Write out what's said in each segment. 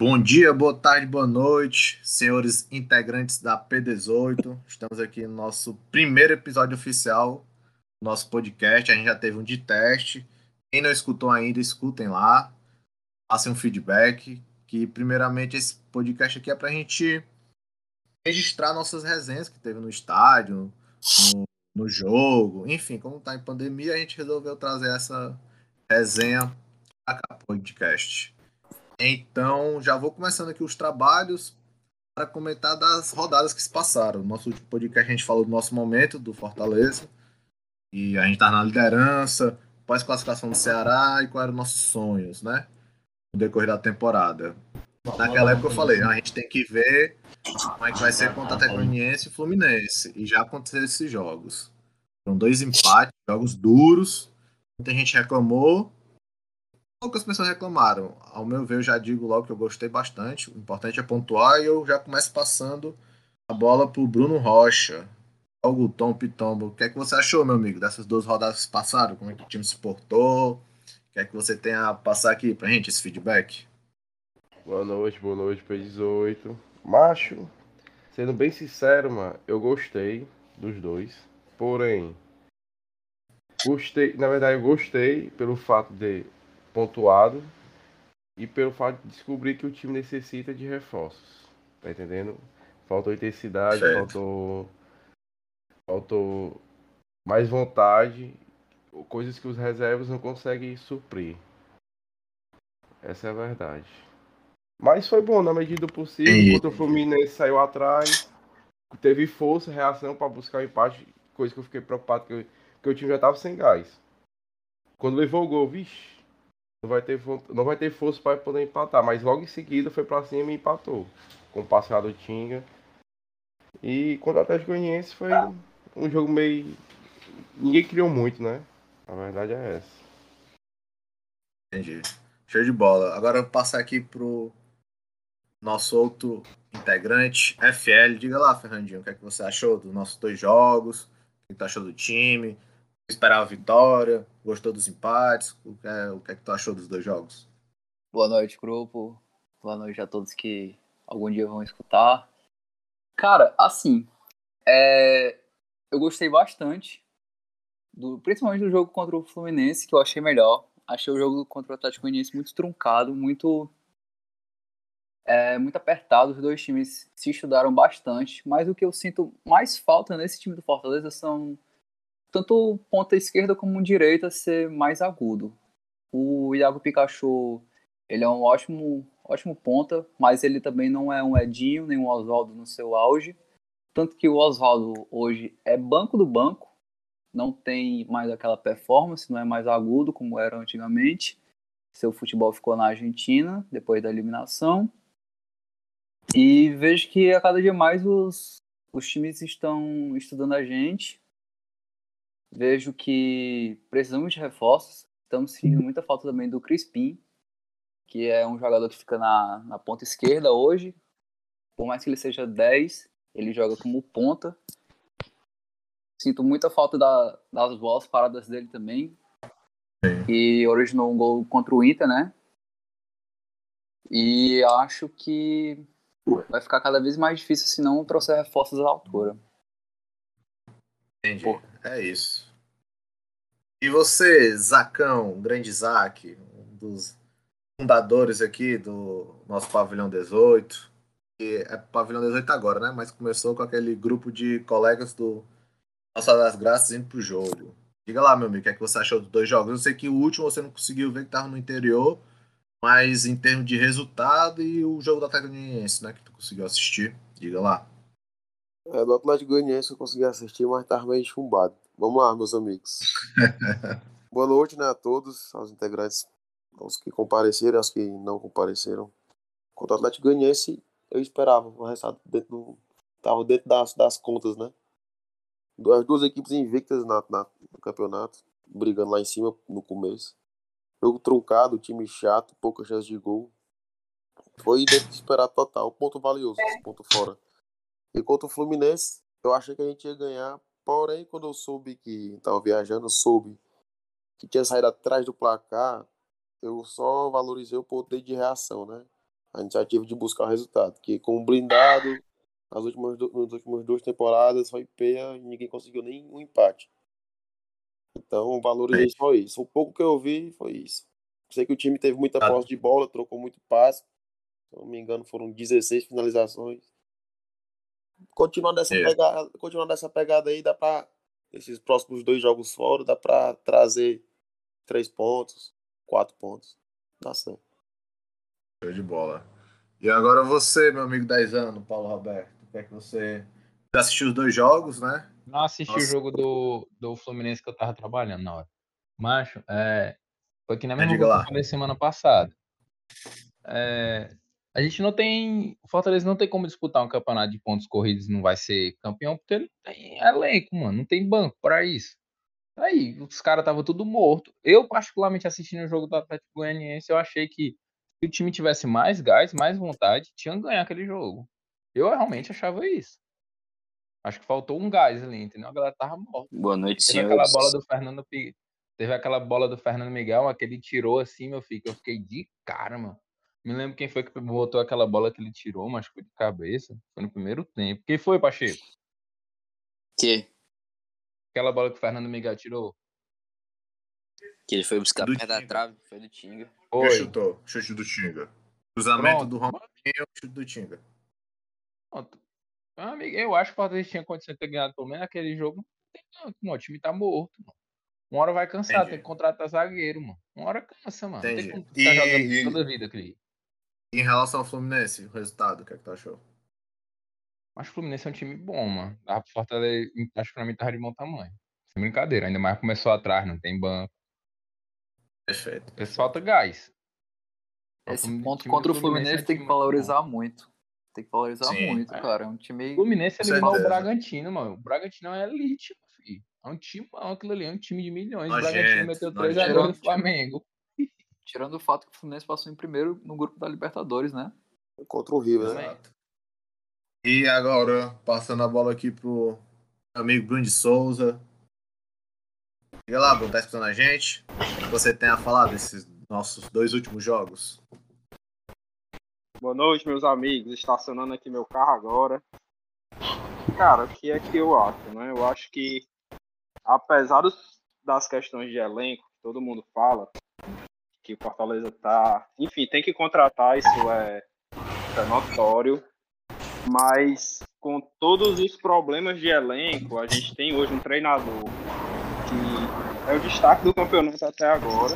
Bom dia, boa tarde, boa noite, senhores integrantes da P18. Estamos aqui no nosso primeiro episódio oficial do nosso podcast. A gente já teve um de teste. Quem não escutou ainda, escutem lá. Passem um feedback. Que, primeiramente, esse podcast aqui é para a gente registrar nossas resenhas que teve no estádio, no, no jogo. Enfim, como está em pandemia, a gente resolveu trazer essa resenha para o podcast. Então, já vou começando aqui os trabalhos para comentar das rodadas que se passaram. No nosso último podcast a gente falou do nosso momento do Fortaleza. E a gente está na liderança, pós-classificação do Ceará e quais eram nossos sonhos, né? No decorrer da temporada. Naquela época eu falei, a gente tem que ver como é que vai ser contra a Teconiense e Fluminense. E já aconteceram esses jogos. Foram dois empates, jogos duros. Muita gente reclamou, poucas pessoas reclamaram. Ao meu ver, eu já digo logo que eu gostei bastante. O importante é pontuar e eu já começo passando a bola pro Bruno Rocha. O Tom Pitombo. O que é que você achou, meu amigo, dessas duas rodadas que passaram? Como é que o time se portou? O que é que você tem a passar aqui pra gente, esse feedback? Boa noite, boa noite, P18. Macho, sendo bem sincero, mano, eu gostei dos dois. Porém, gostei, na verdade, eu gostei pelo fato de pontuado e pelo fato de descobrir que o time necessita de reforços. Tá entendendo? Faltou intensidade, certo. faltou faltou mais vontade, coisas que os reservas não conseguem suprir. Essa é a verdade. Mas foi bom na medida do possível. E... Contra o Fluminense saiu atrás, teve força, reação para buscar o empate, coisa que eu fiquei preocupado que, que o time já estava sem gás. Quando levou o gol, vixe, não vai ter, não vai ter força para poder empatar. Mas logo em seguida foi para cima e empatou. Com o passado do Tinga. E contra o Atlético Goianiense foi um jogo meio. Ninguém criou muito, né? A verdade é essa. Entendi. Show de bola. Agora eu vou passar aqui pro nosso outro integrante, FL. Diga lá, Fernandinho, o que, é que você achou dos nossos dois jogos? O que você achou do time? Esperava a vitória? Gostou dos empates? O que, é, o que é que tu achou dos dois jogos? Boa noite, grupo. Boa noite a todos que algum dia vão escutar. Cara, assim, é... eu gostei bastante, do... principalmente do jogo contra o Fluminense, que eu achei melhor. Achei o jogo contra o Atlético Goianiense muito truncado, muito é, muito apertado. Os dois times se estudaram bastante, mas o que eu sinto mais falta nesse time do Fortaleza são tanto ponta esquerda como direita ser mais agudo. O Iago Pikachu, ele é um ótimo, ótimo ponta, mas ele também não é um Edinho nem um Oswaldo no seu auge. Tanto que o Oswaldo hoje é banco do banco, não tem mais aquela performance, não é mais agudo como era antigamente. Seu futebol ficou na Argentina depois da eliminação. E vejo que a cada dia mais os, os times estão estudando a gente vejo que precisamos de reforços. Estamos sentindo muita falta também do Crispim, que é um jogador que fica na, na ponta esquerda hoje. Por mais que ele seja 10, ele joga como ponta. Sinto muita falta da, das bolas paradas dele também. E originou um gol contra o Inter, né? E acho que vai ficar cada vez mais difícil se não trouxer reforços à altura. Entendi. Pô. É isso. E você, Zacão, grande Zac, um dos fundadores aqui do nosso Pavilhão 18, que é Pavilhão 18 agora, né? Mas começou com aquele grupo de colegas do Nossa das Graças indo pro jogo. Diga lá, meu amigo, o que, é que você achou dos dois jogos? Eu sei que o último você não conseguiu ver que tava no interior, mas em termos de resultado e o jogo da Atlético né, que tu conseguiu assistir, diga lá. É, do Atlético Goianiense eu consegui assistir, mas estava meio chumbado. Vamos lá, meus amigos. Boa noite né, a todos, aos integrantes, aos que compareceram, aos que não compareceram. Contra o Atlético Goianiense, eu esperava o resultado dentro do, dentro das, das contas, né? As duas equipes invictas na, na, no campeonato, brigando lá em cima no começo. Jogo truncado, time chato, pouca chance de gol. Foi dentro de esperar total, ponto valioso, ponto fora. E contra o Fluminense, eu achei que a gente ia ganhar. Porém, quando eu soube que estava viajando, soube que tinha saído atrás do placar, eu só valorizei o poder de reação, né? a iniciativa de buscar o resultado. Que com o blindado, nas últimas, nas últimas duas temporadas foi peia e ninguém conseguiu nem um empate. Então valorizei é. só isso. O pouco que eu vi foi isso. Sei que o time teve muita posse de bola, trocou muito passe. Se não me engano, foram 16 finalizações. Continuando dessa, é. pegada, continuando dessa pegada aí, dá pra. Esses próximos dois jogos fora, dá pra trazer três pontos, quatro pontos. Dá certo. Show de bola. E agora você, meu amigo 10 anos, Paulo Roberto. O que é que você. Já assistiu os dois jogos, né? Não assisti Nossa. o jogo do, do Fluminense que eu tava trabalhando na hora. Macho, é, foi aqui na mesma que eu falei semana passada. É, a gente não tem. O Fortaleza não tem como disputar um campeonato de pontos corridos, não vai ser campeão, porque ele tem elenco, mano. Não tem banco para isso. Aí, os caras estavam tudo morto. Eu, particularmente, assistindo o jogo do Atlético Goianiense, eu achei que se o time tivesse mais gás, mais vontade, tinha que ganhar aquele jogo. Eu realmente achava isso. Acho que faltou um gás ali, entendeu? A galera tava morta. Boa noite, Teve senhores. aquela bola do Fernando Teve aquela bola do Fernando Miguel, aquele tirou assim, meu filho, que eu fiquei de cara, mano. Me lembro quem foi que botou aquela bola que ele tirou, mas foi de cabeça. Foi no primeiro tempo. Quem foi, Pacheco? Que? Aquela bola que o Fernando Miguel tirou. Que ele foi buscar perto da trave, foi do Tinga. Foi. Quem chutou? Chute do Tinga. Cruzamento do Romarinho, chute do Tinga. Pronto. Amigo, eu acho que o Fortaleza tinha condição de ter ganhado pelo menos aquele jogo. Não, o time tá morto, mano. Uma hora vai cansar, Entendi. tem que contratar zagueiro, mano. Uma hora cansa, mano. Entendi. Tem que ficar jogando toda a vida aqui. Em relação ao Fluminense, o resultado, o que é que tu achou? Acho que o Fluminense é um time bom, mano. Pra Fortaleza, acho que pra mim tá de bom tamanho. Sem brincadeira, ainda mais começou atrás, não tem banco. Perfeito. Falta gás. Esse ponto contra o Fluminense, é tem que valorizar muito. Tem que valorizar Sim, muito, é. cara. É um time. O Fluminense eliminou o Bragantino, mano. O Bragantino é elite, filho. É um time, aquilo ali é um time de milhões. o Bragantino meteu 3 a 2 no Flamengo. Tirando o fato que o Fluminense passou em primeiro no grupo da Libertadores, né? Contra o River, né? E agora, passando a bola aqui pro amigo Bruno de Souza. Diga lá, Bruno, tá escutando a gente? O que você tem a falar desses nossos dois últimos jogos? Boa noite, meus amigos. Estacionando aqui meu carro agora. Cara, o que é que eu acho, né? Eu acho que apesar dos, das questões de elenco, todo mundo fala que o Fortaleza tá. Enfim, tem que contratar, isso é, é notório. Mas com todos os problemas de elenco, a gente tem hoje um treinador que é o destaque do campeonato até agora.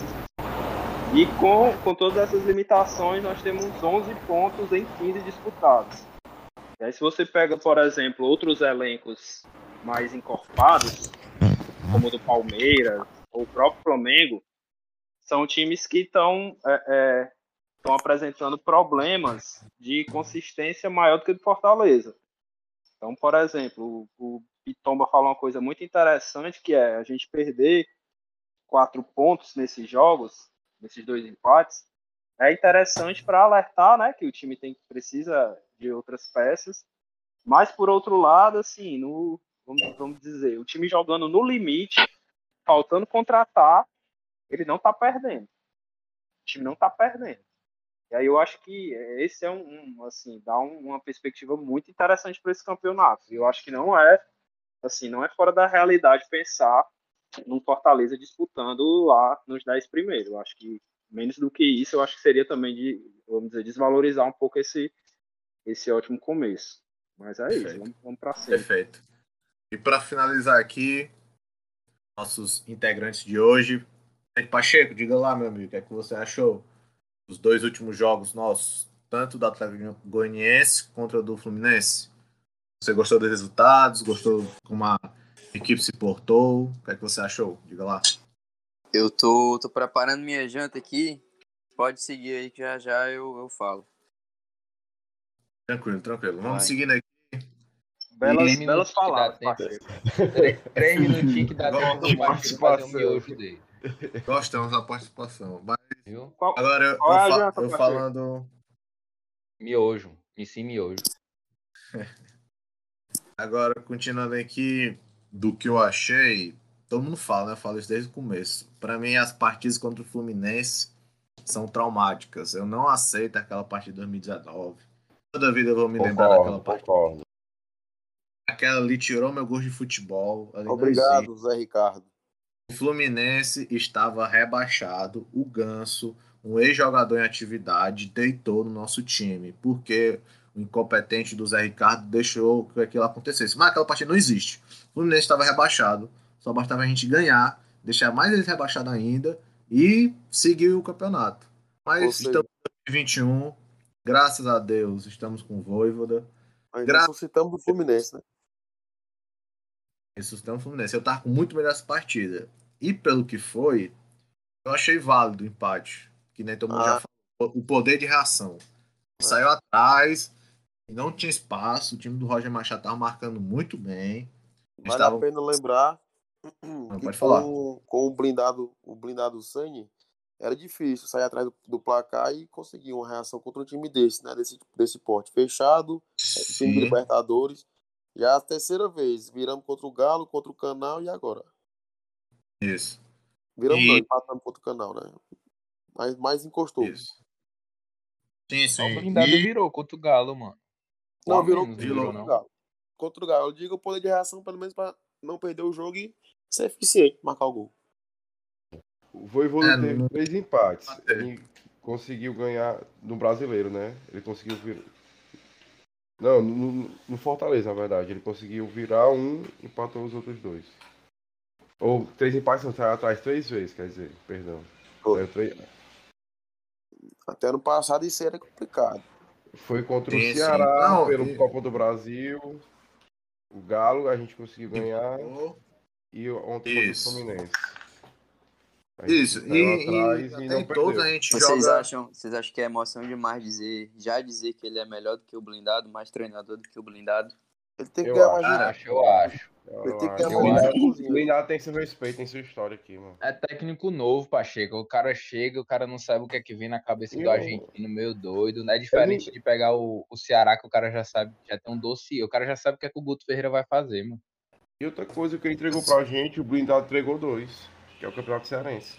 E com, com todas essas limitações, nós temos 11 pontos em 15 disputados. E aí, se você pega, por exemplo, outros elencos mais encorpados, como o do Palmeiras ou o próprio Flamengo, são times que estão é, é, apresentando problemas de consistência maior do que o do Fortaleza. Então, por exemplo, o, o Pitomba falou uma coisa muito interessante, que é a gente perder quatro pontos nesses jogos, nesses dois empates, é interessante para alertar, né, que o time tem precisa de outras peças. Mas por outro lado, assim, no, vamos, vamos dizer, o time jogando no limite, faltando contratar, ele não está perdendo. O time não está perdendo. E aí eu acho que esse é um, um assim, dá um, uma perspectiva muito interessante para esse campeonato. Eu acho que não é, assim, não é fora da realidade pensar num Fortaleza disputando lá nos 10 primeiros. Eu acho que menos do que isso, eu acho que seria também de, vamos dizer, desvalorizar um pouco esse esse ótimo começo. Mas é Perfeito. isso, vamos, vamos para cima. Perfeito. E para finalizar aqui, nossos integrantes de hoje. Pacheco, diga lá, meu amigo, o que é que você achou dos dois últimos jogos nossos, tanto do Atlético Goianiense contra do Fluminense? Você gostou dos resultados? Gostou como a equipe se portou? O que é que você achou? Diga lá. Eu tô, tô preparando minha janta aqui. Pode seguir aí que já já eu, eu falo. Tranquilo, tranquilo. Vamos Vai. seguindo aqui. Belas, belas palavras, Três minutinhos que dá tempo do Márcio fazer um miojo dele. Gostamos da participação. Mas qual, agora qual eu, é eu, eu falando. Miojo. E sim, miojo. Agora, continuando aqui do que eu achei, todo mundo fala, né? Eu falo isso desde o começo. Para mim, as partidas contra o Fluminense são traumáticas. Eu não aceito aquela partida de 2019. Toda vida eu vou me concordo, lembrar daquela partida. Concordo. Aquela ali tirou meu gosto de futebol. Obrigado, Zé Ricardo. O Fluminense estava rebaixado. O Ganso, um ex-jogador em atividade, deitou no nosso time. Porque o incompetente do Zé Ricardo deixou que aquilo acontecesse. Mas aquela partida não existe. O Fluminense estava rebaixado. Só bastava a gente ganhar, deixar mais eles rebaixados ainda e seguir o campeonato. Mas estamos em 2021. Graças a Deus, estamos com o Voivoda. Ainda Gra ressuscitamos o Fluminense, né? Ressuscitamos o Fluminense. Eu tava com muito melhor essa partida. E pelo que foi, eu achei válido o empate. Que nem todo mundo ah. já falou. O poder de reação. É. Saiu atrás, não tinha espaço. O time do Roger Machado tava marcando muito bem. Vale estavam... a pena lembrar não, pode falar. Com, com o blindado, o blindado Sani, era difícil sair atrás do, do, placar e conseguir uma reação contra um time desse, né? Desse, desse porte fechado, Sim. time de Libertadores. Já a terceira vez, viramos contra o Galo, contra o Canal e agora. Isso. Viramos e... não, empatamos contra o Canal, né? Mas mais encostou. Isso. Sim, sim. O blindado e... virou contra o Galo, mano. Não, não virou, virou, contra o Galo. Contra o Galo. Eu digo o poder de reação, pelo menos, para não perder o jogo e ser eficiente, marcar o gol. O Voivoda é, teve três empates. Ele conseguiu ganhar no brasileiro, né? Ele conseguiu. Não, no, no, Fortaleza, na verdade. Ele conseguiu virar um e empatou os outros dois. Ou três empates, não, saiu atrás três vezes, quer dizer, perdão. Três... Até no passado isso era complicado. Foi contra o Ceará, não, pelo e... Copa do Brasil. O Galo, a gente conseguiu ganhar. E ontem contra o Fluminense. Isso, e, atrás, e, e todos a gente vocês joga... Acham, vocês acham que é emoção demais dizer, já dizer que ele é melhor do que o blindado, mais treinador do que o blindado? Ele tem que eu ganhar mais acho, eu acho. Ele tem que ganhar mais O blindado tem seu respeito, tem sua história aqui, mano. É técnico novo, Pacheco. O cara chega, o cara não sabe o que é que vem na cabeça do argentino, meio doido. Não é diferente de pegar o, o Ceará, que o cara já sabe, já tem um dossiê. O cara já sabe o que é que o Guto Ferreira vai fazer, mano. E outra coisa que ele entregou pra gente, o blindado entregou dois, que é o Campeonato Cearense.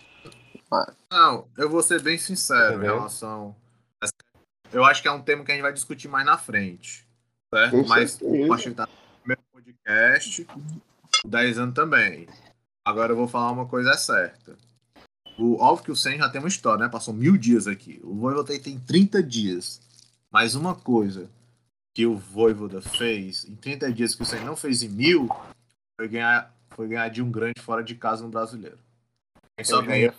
Não, eu vou ser bem sincero tá em relação. Eu acho que é um tema que a gente vai discutir mais na frente. Certo? Com Mas certeza. o Pacheco tá no meu podcast, 10 anos também. Agora eu vou falar uma coisa certa. O, óbvio que o Sen já tem uma história, né? Passou mil dias aqui. O Voivoda tem 30 dias. Mas uma coisa que o Voivoda fez em 30 dias que o Sen não fez em mil foi ganhar, foi ganhar de um grande fora de casa no brasileiro. A gente só ganha.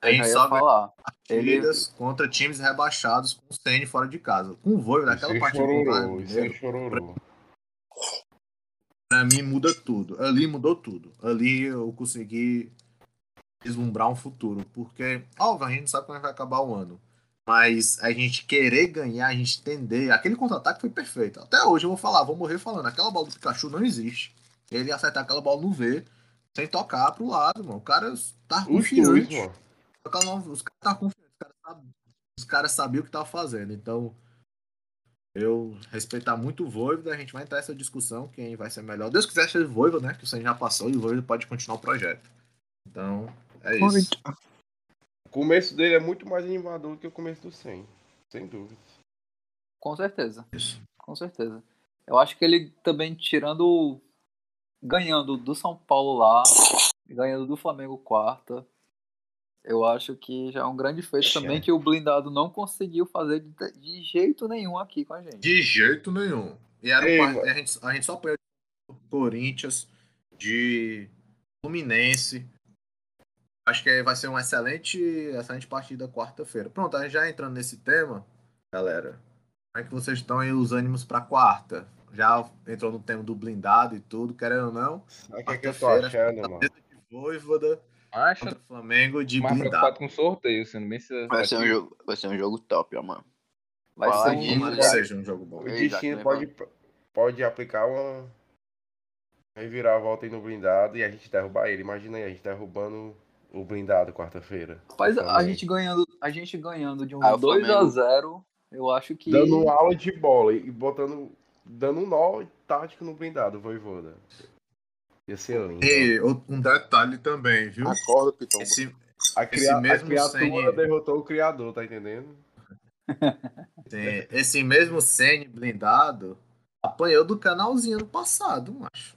A gente só falar. partidas Ele... contra times rebaixados com o Senna fora de casa. Com o Voivo daquela isso partida chororou, isso chororou. Pra mim muda tudo. Ali mudou tudo. Ali eu consegui vislumbrar um futuro. Porque, óbvio, a gente sabe como é vai acabar o ano. Mas a gente querer ganhar, a gente entender. Aquele contra-ataque foi perfeito. Até hoje eu vou falar, vou morrer falando. Aquela bola do Pikachu não existe ele acertar aquela bola no V, sem tocar pro lado, mano. O cara tá confiante. Os caras tá confiantes. Os caras sabiam o que tava fazendo. Então, eu respeitar muito o Voivoda, a gente vai entrar nessa discussão, quem vai ser melhor. Deus quiser ser Voivoda, né? Que o Senna já passou e o Voivoda pode continuar o projeto. Então, é isso. O começo dele é muito mais animador do que o começo do Sen. Sem dúvida. Com certeza. Isso. Com certeza. Eu acho que ele também, tirando ganhando do São Paulo lá, ganhando do Flamengo quarta. Eu acho que já é um grande feito também que o blindado não conseguiu fazer de, de, jeito nenhum aqui com a gente. De jeito nenhum. E era Ei, um, a, gente, a gente só perdeu Corinthians, de Fluminense. Acho que vai ser uma excelente, excelente partida quarta-feira. Pronto, a gente já entrando nesse tema, galera. Como é que vocês estão aí os ânimos para quarta? Já entrou no tema do blindado e tudo, querendo ou não. O que, é que eu tô achando, mano? De Voivoda Acha? contra Flamengo de mais blindado. com sorteio, sendo bem vai, ser um jogo, vai ser um jogo top, ó, mano. Vai ser um, que seja um jogo bom. O destino pode, pode aplicar uma reviravolta aí no blindado e a gente derrubar ele. Imagina aí, a gente derrubando o blindado quarta-feira. Rapaz, a gente ganhando, a gente ganhando de um ah, 2 a 0 eu acho que. Dando aula de bola e botando dando um nó tático no blindado, Voivoda. Ia ser lindo. E um detalhe também, viu? Acorda, Pitão. Esse, A, cria... mesmo a criatura Sene... derrotou o criador, tá entendendo? Sim. Esse mesmo Sene blindado apanhou do canalzinho no passado, macho.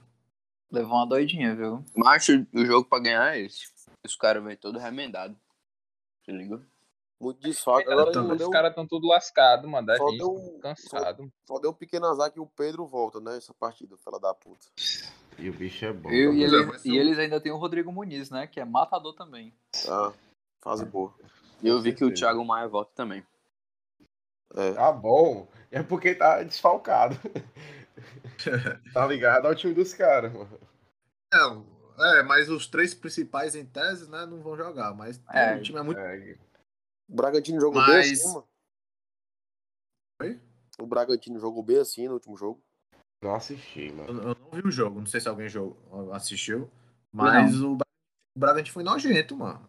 Levou uma doidinha, viu? Macho, o jogo pra ganhar é esse. Os caras vêm todo remendado. Se liga? Muito desfalque. Agora os deu... caras estão tudo lascados, mano. Da só gente, deu... cansado. Só, só, deu um pequeno azar que o Pedro volta, né? Essa partida, fala da puta. E o bicho é bom. E, e, ele, e eles ainda tem o Rodrigo Muniz, né? Que é matador também. Ah, fase boa. E eu vi que o Thiago Maia volta também. É. Tá bom. É porque tá desfalcado. tá ligado ao time dos caras, mano. Não, é, mas os três principais em tese, né, não vão jogar. Mas é, o time é muito. É. O Bragantino jogou Mas... bem assim, mano. Oi? O Bragantino jogou bem assim no último jogo. Não assisti, mano. Eu, eu não vi o jogo, não sei se alguém jogou, assistiu. Mas o, o Bragantino foi nojento, mano.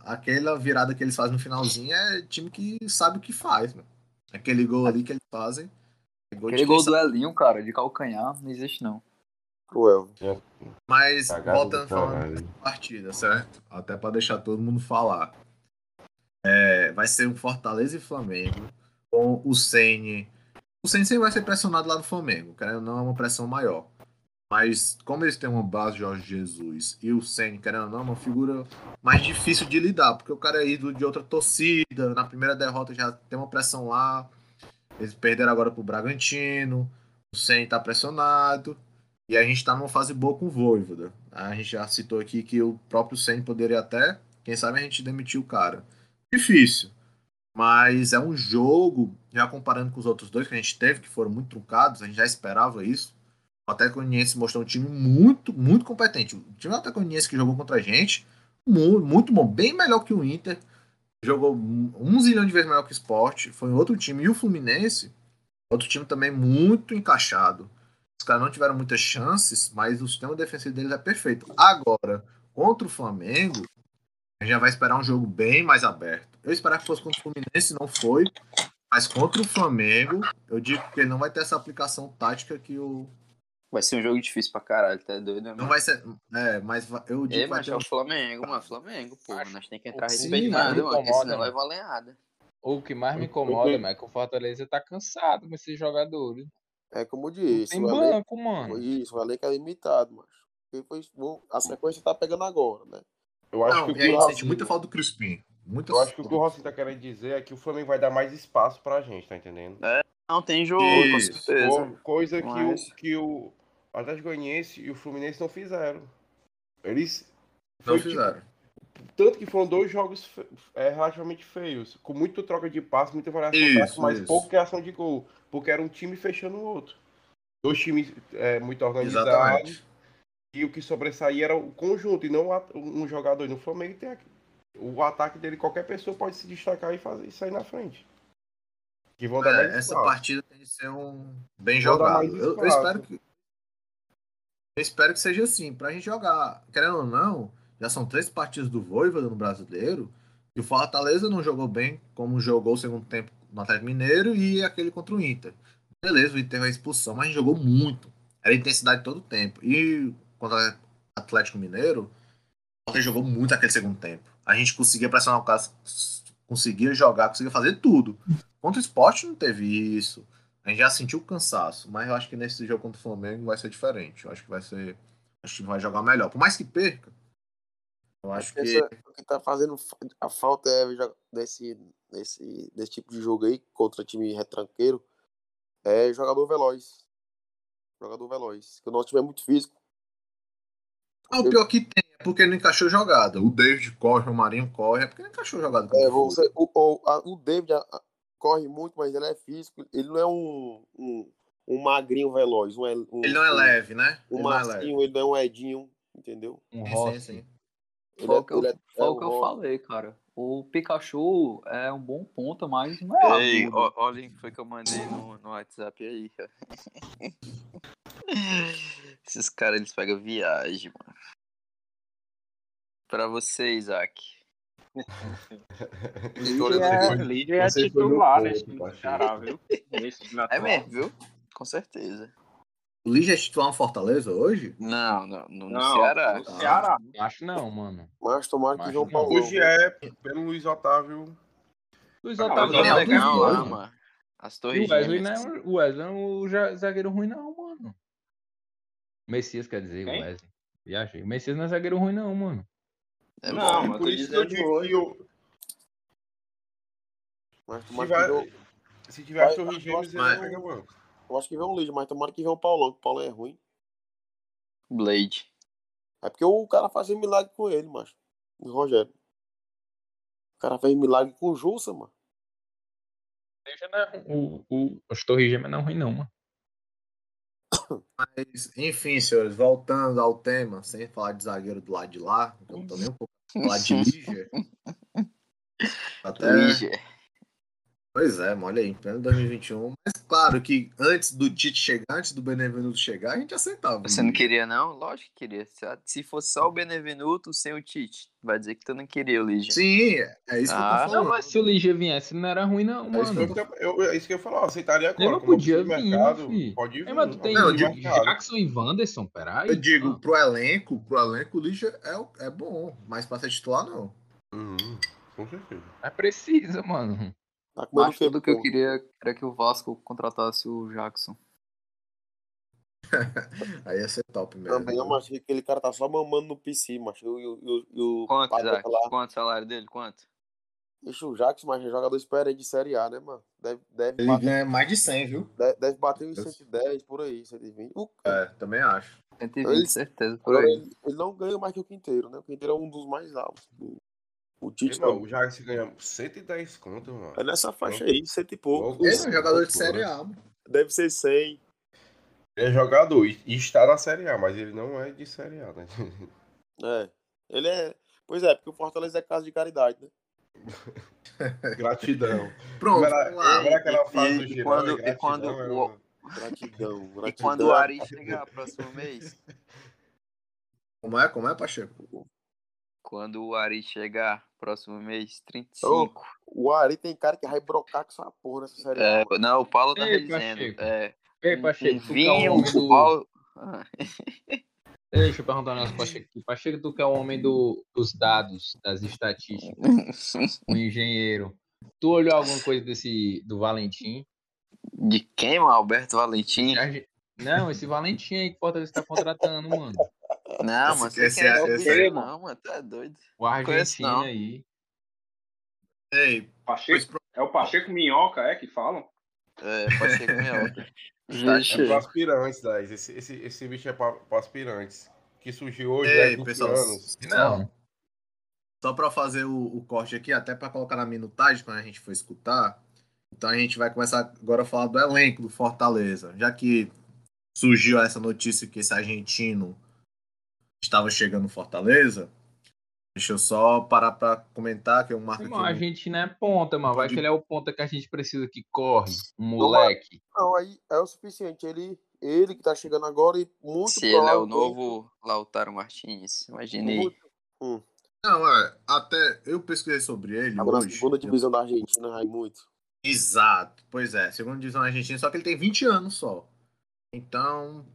Aquela virada que eles fazem no finalzinho é time que sabe o que faz, mano. Aquele gol ali que eles fazem. É gol Aquele gol do Elinho, cara, de calcanhar, não existe não. Cruel. Mas, voltando falando da partida, certo? Até pra deixar todo mundo falar. É, vai ser um Fortaleza e Flamengo com o Ceni. O Ceni sempre vai ser pressionado lá no Flamengo, querendo não é uma pressão maior. Mas como eles têm uma base Jorge Jesus e o Ceni, querendo não, é uma figura mais difícil de lidar, porque o cara é ídolo de outra torcida, na primeira derrota já tem uma pressão lá. Eles perderam agora pro Bragantino, o Ceni tá pressionado. E a gente tá numa fase boa com o Voivoda. A gente já citou aqui que o próprio Ceni poderia até, quem sabe a gente demitir o cara difícil. Mas é um jogo, já comparando com os outros dois que a gente teve, que foram muito truncados, a gente já esperava isso. O Atlético mostrou um time muito, muito competente. O time do Atlético que jogou contra a gente, muito, muito bom, bem melhor que o Inter. Jogou um zilhão de vezes melhor que o Sport. Foi outro time. E o Fluminense, outro time também muito encaixado. Os caras não tiveram muitas chances, mas o sistema defensivo deles é perfeito. Agora, contra o Flamengo, a gente já vai esperar um jogo bem mais aberto. Eu esperava que fosse contra o Fluminense, não foi. Mas contra o Flamengo, eu digo que não vai ter essa aplicação tática que o. Vai ser um jogo difícil pra caralho, tá doido, né? Não vai ser. É, mas eu digo. É, mas é o Flamengo, mano. Flamengo, pô. Nós tem que entrar respeitando, mano, porque senão leva lenhada. O que mais me incomoda, mano, é que o Fortaleza tá cansado com esses jogadores. É como eu disse. Tem banco, mano. Isso, o elenco é limitado, mano. A sequência tá pegando agora, né? Eu acho não, que o que sente muita falta do Crispim. Muita eu acho que o que o Rossi tá querendo dizer é que o Flamengo vai dar mais espaço pra gente, tá entendendo? É, não tem jogo, Isso. com certeza. Coisa que, Mas... o, que o Atlético Goianiense e o Fluminense não fizeram. Eles. Não foi, tipo, fizeram. Tipo, tanto que foram dois jogos fe... é, relativamente feios, com muita troca de passe, muita variação de passe, mas pouca criação de gol. Porque era um time fechando o outro. Dois times é, muito organizados. Exatamente. E o que sobressaía era o conjunto e não um jogador. E no Flamengo tem o ataque dele, qualquer pessoa pode se destacar e, fazer, e sair na frente. Que vão dar é, essa espaço. partida tem que ser um bem vão jogado. Eu, eu, espero que eu espero que seja assim, pra gente jogar. Querendo ou não, já são três partidas do Voivoda no brasileiro. E o Fortaleza não jogou bem como jogou o segundo tempo no Atlético Mineiro e aquele contra o Inter. Beleza, o Inter foi a expulsão, mas a gente jogou muito. Era intensidade todo o tempo. E contra Atlético Mineiro, o jogou muito aquele segundo tempo. A gente conseguia pressionar o cara, conseguia jogar, conseguia fazer tudo. Contra o esporte não teve isso. A gente já sentiu o cansaço, mas eu acho que nesse jogo contra o Flamengo vai ser diferente. Eu acho que vai ser. Acho que vai jogar melhor. Por mais que perca, eu acho que. Essa, o que tá fazendo a falta é desse, desse, desse tipo de jogo aí contra time retranqueiro é jogador veloz. Jogador veloz. Porque o nosso time é muito físico. Ah, o pior que tem é porque não encaixou jogada. O David corre, o Marinho corre, é porque não encaixou jogada. É, você, o, o, a, o David a, a, corre muito, mas ele é físico. Ele não é um, um, um magrinho veloz. Um, um, ele não é leve, né? Um ele Marcinho, é ele não é um Edinho, entendeu? Um Rossi. Sim, sim. Foi o que, eu, é, é o que eu falei, cara. O Pikachu é um bom ponto, mas não é. Ei, olha o que foi que eu mandei no, no WhatsApp aí, cara. Esses caras, eles pegam viagem, mano. Pra você, Isaac. Lídia é, é titular nesse Ceará, viu? é mesmo, viu? Com certeza. O Lígia é titular no Fortaleza hoje? Não, não, no, Não, Ceará. no Ceará. Acho não, mano. Mas tomara que João não. Paulo. Hoje é pelo Luiz Otávio. Luiz Otávio mas Tá é não é legal lá, mano. As torres o Wesley não é, o Wesley não é zagueiro ruim, não. Messias quer dizer, Quem? o Wesley. Viajei. O Messias não é zagueiro ruim, não, mano. É Não, bom. mas por isso que eu digo que eu, Mas se, tomara João, se tiver Vai, ele vai. pega banco. eu acho que vem um Lígia, mas tomara que venha o Paulão, que o Paulão é ruim. Blade. É porque o cara fazia milagre com ele, macho. O Rogério. O cara fez milagre com o Jussa, mano. Né, o, o, as torres gêmeas não é ruim, não, mano. Mas, enfim, senhores, voltando ao tema, sem falar de zagueiro do lado de lá, que eu não tô nem um pouco falar de Lígia. Até, Lígia. Pois é, olha aí, pleno 2021. Mas claro que antes do Tite chegar, antes do Benevenuto chegar, a gente aceitava. Você não Lígia. queria, não? Lógico que queria. Se, se fosse só o Benevenuto sem o Tite, vai dizer que tu não queria o Lígia. Sim, é isso que eu Ah, tô Não, falando. mas se o Ligia viesse, não era ruim, não, É isso, que mano. eu, eu, é isso que eu falo, aceitaria agora. Ele como podia vir, mercado, fi. Pode vir. É, mas tu tem Não, eu mercado. Jackson e Wanderson, peraí. Eu digo, Ah, pro elenco, pro elenco, o Lígia é, é bom, mas pra ser titular, não. Uhum, com certeza. Mas precisa, mano. Tá Mas tudo que eu queria era que o Vasco contratasse o Jackson. Aí ia ser top mesmo. Também, eu acho que aquele cara tá só mamando no PC, macho. E o, o, e o Quanto, lá. Quanto o salário dele? Quanto? Deixa o Jackson, mas é jogador experiente de Série A, né, mano? Deve, deve, Ele bater, ganha mais de 100, viu? deve, deve bater uns 110 por aí, 120. O, É, também acho. 120, Ele- certeza, por aí. ele, ele não ganha mais que o Quinteiro, né? O Quinteiro é um dos mais altos. O, o Tite não. o Jackson ganha 110 conto, mano. É nessa faixa aí, cento e pouco. Ele é um jogador de. Série A, mano. Deve ser 100. Ele é jogador e e está na Série A, mas ele não é de Série A, né? É. Ele é. Pois é, porque o Fortaleza é casa de caridade, né? Gratidão. Pronto, era, vamos lá. era aquela E- fase e- do e quando- é e quando gratidão, é o- uma- Gratidão, E gratidão. quando o Ari chegar próximo mês? Como é? Como é, Pacheco? Quando o Ari chegar próximo mês? 35. O Ari tem cara que vai brocar com essa porra nessa série. É, não, o Paulo tá Ei, dizendo. Pacheco. É, Ei, um- Pacheco, um é o vinho, homem o do... Paulo... Ei, Deixa eu perguntar um negócio pro Pacheco. Pacheco, tu que é o homem do, dos dados, das estatísticas, o engenheiro. Tu olhou alguma coisa desse do Valentim? De quem, mano? Alberto Valentim? Não, esse Valentim aí que o Fortaleza tá contratando, mano. Não, Esse- mano, você esse quer é- é, esse é- Não, mano, é doido. O argentino não. aí. Ei, Pacheco, pro- é o Pacheco Minhoca, é que falam? É, Pacheco Minhoca. É Vixe. pro aspirantes, Daz. Esse, esse, esse bicho é pra aspirantes. Que surgiu hoje, Ei, é 20 pessoal, anos. Não. só pra fazer o, o corte aqui, até pra colocar na minutagem quando a gente for escutar. Então a gente vai começar agora a falar do elenco do Fortaleza. Já que surgiu essa notícia que esse argentino estava chegando no Fortaleza, deixa eu só parar pra comentar que eu marco Irmão, aqui. a no- gente não é ponta, mano. Vai que ele é o ponta que a gente precisa que corre. Um moleque. Não, aí é o suficiente. Ele, ele que tá chegando agora e muito Se ele é o novo Lautaro Martins, imagine aí. muito- Hum. Não, é, até eu pesquisei sobre ele Agora hoje. segunda divisão da Argentina, vai muito. Exato, pois é, segunda divisão argentina, só que ele tem 20 anos só. Então,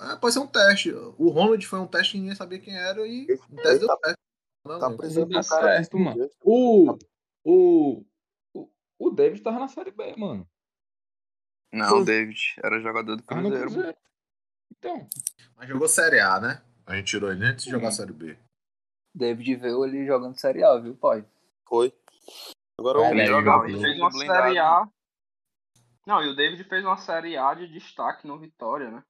é, pode ser um teste. O Ronald foi um teste que ninguém sabia quem era e o teste Ele deu tá- certo. Não, Tá precisando certo, mano. O, o, o, o David tava na Série B, mano. Não, o David era jogador do Cruzeiro. Então, Mas jogou Série A, né? A gente tirou ele antes de jogar Uhum. Série B. David veio ali jogando Série A, viu, pai? Foi. Agora Vai, o ele fez uma Blindado, Série A. Não, e o David fez uma Série A de destaque no Vitória, né?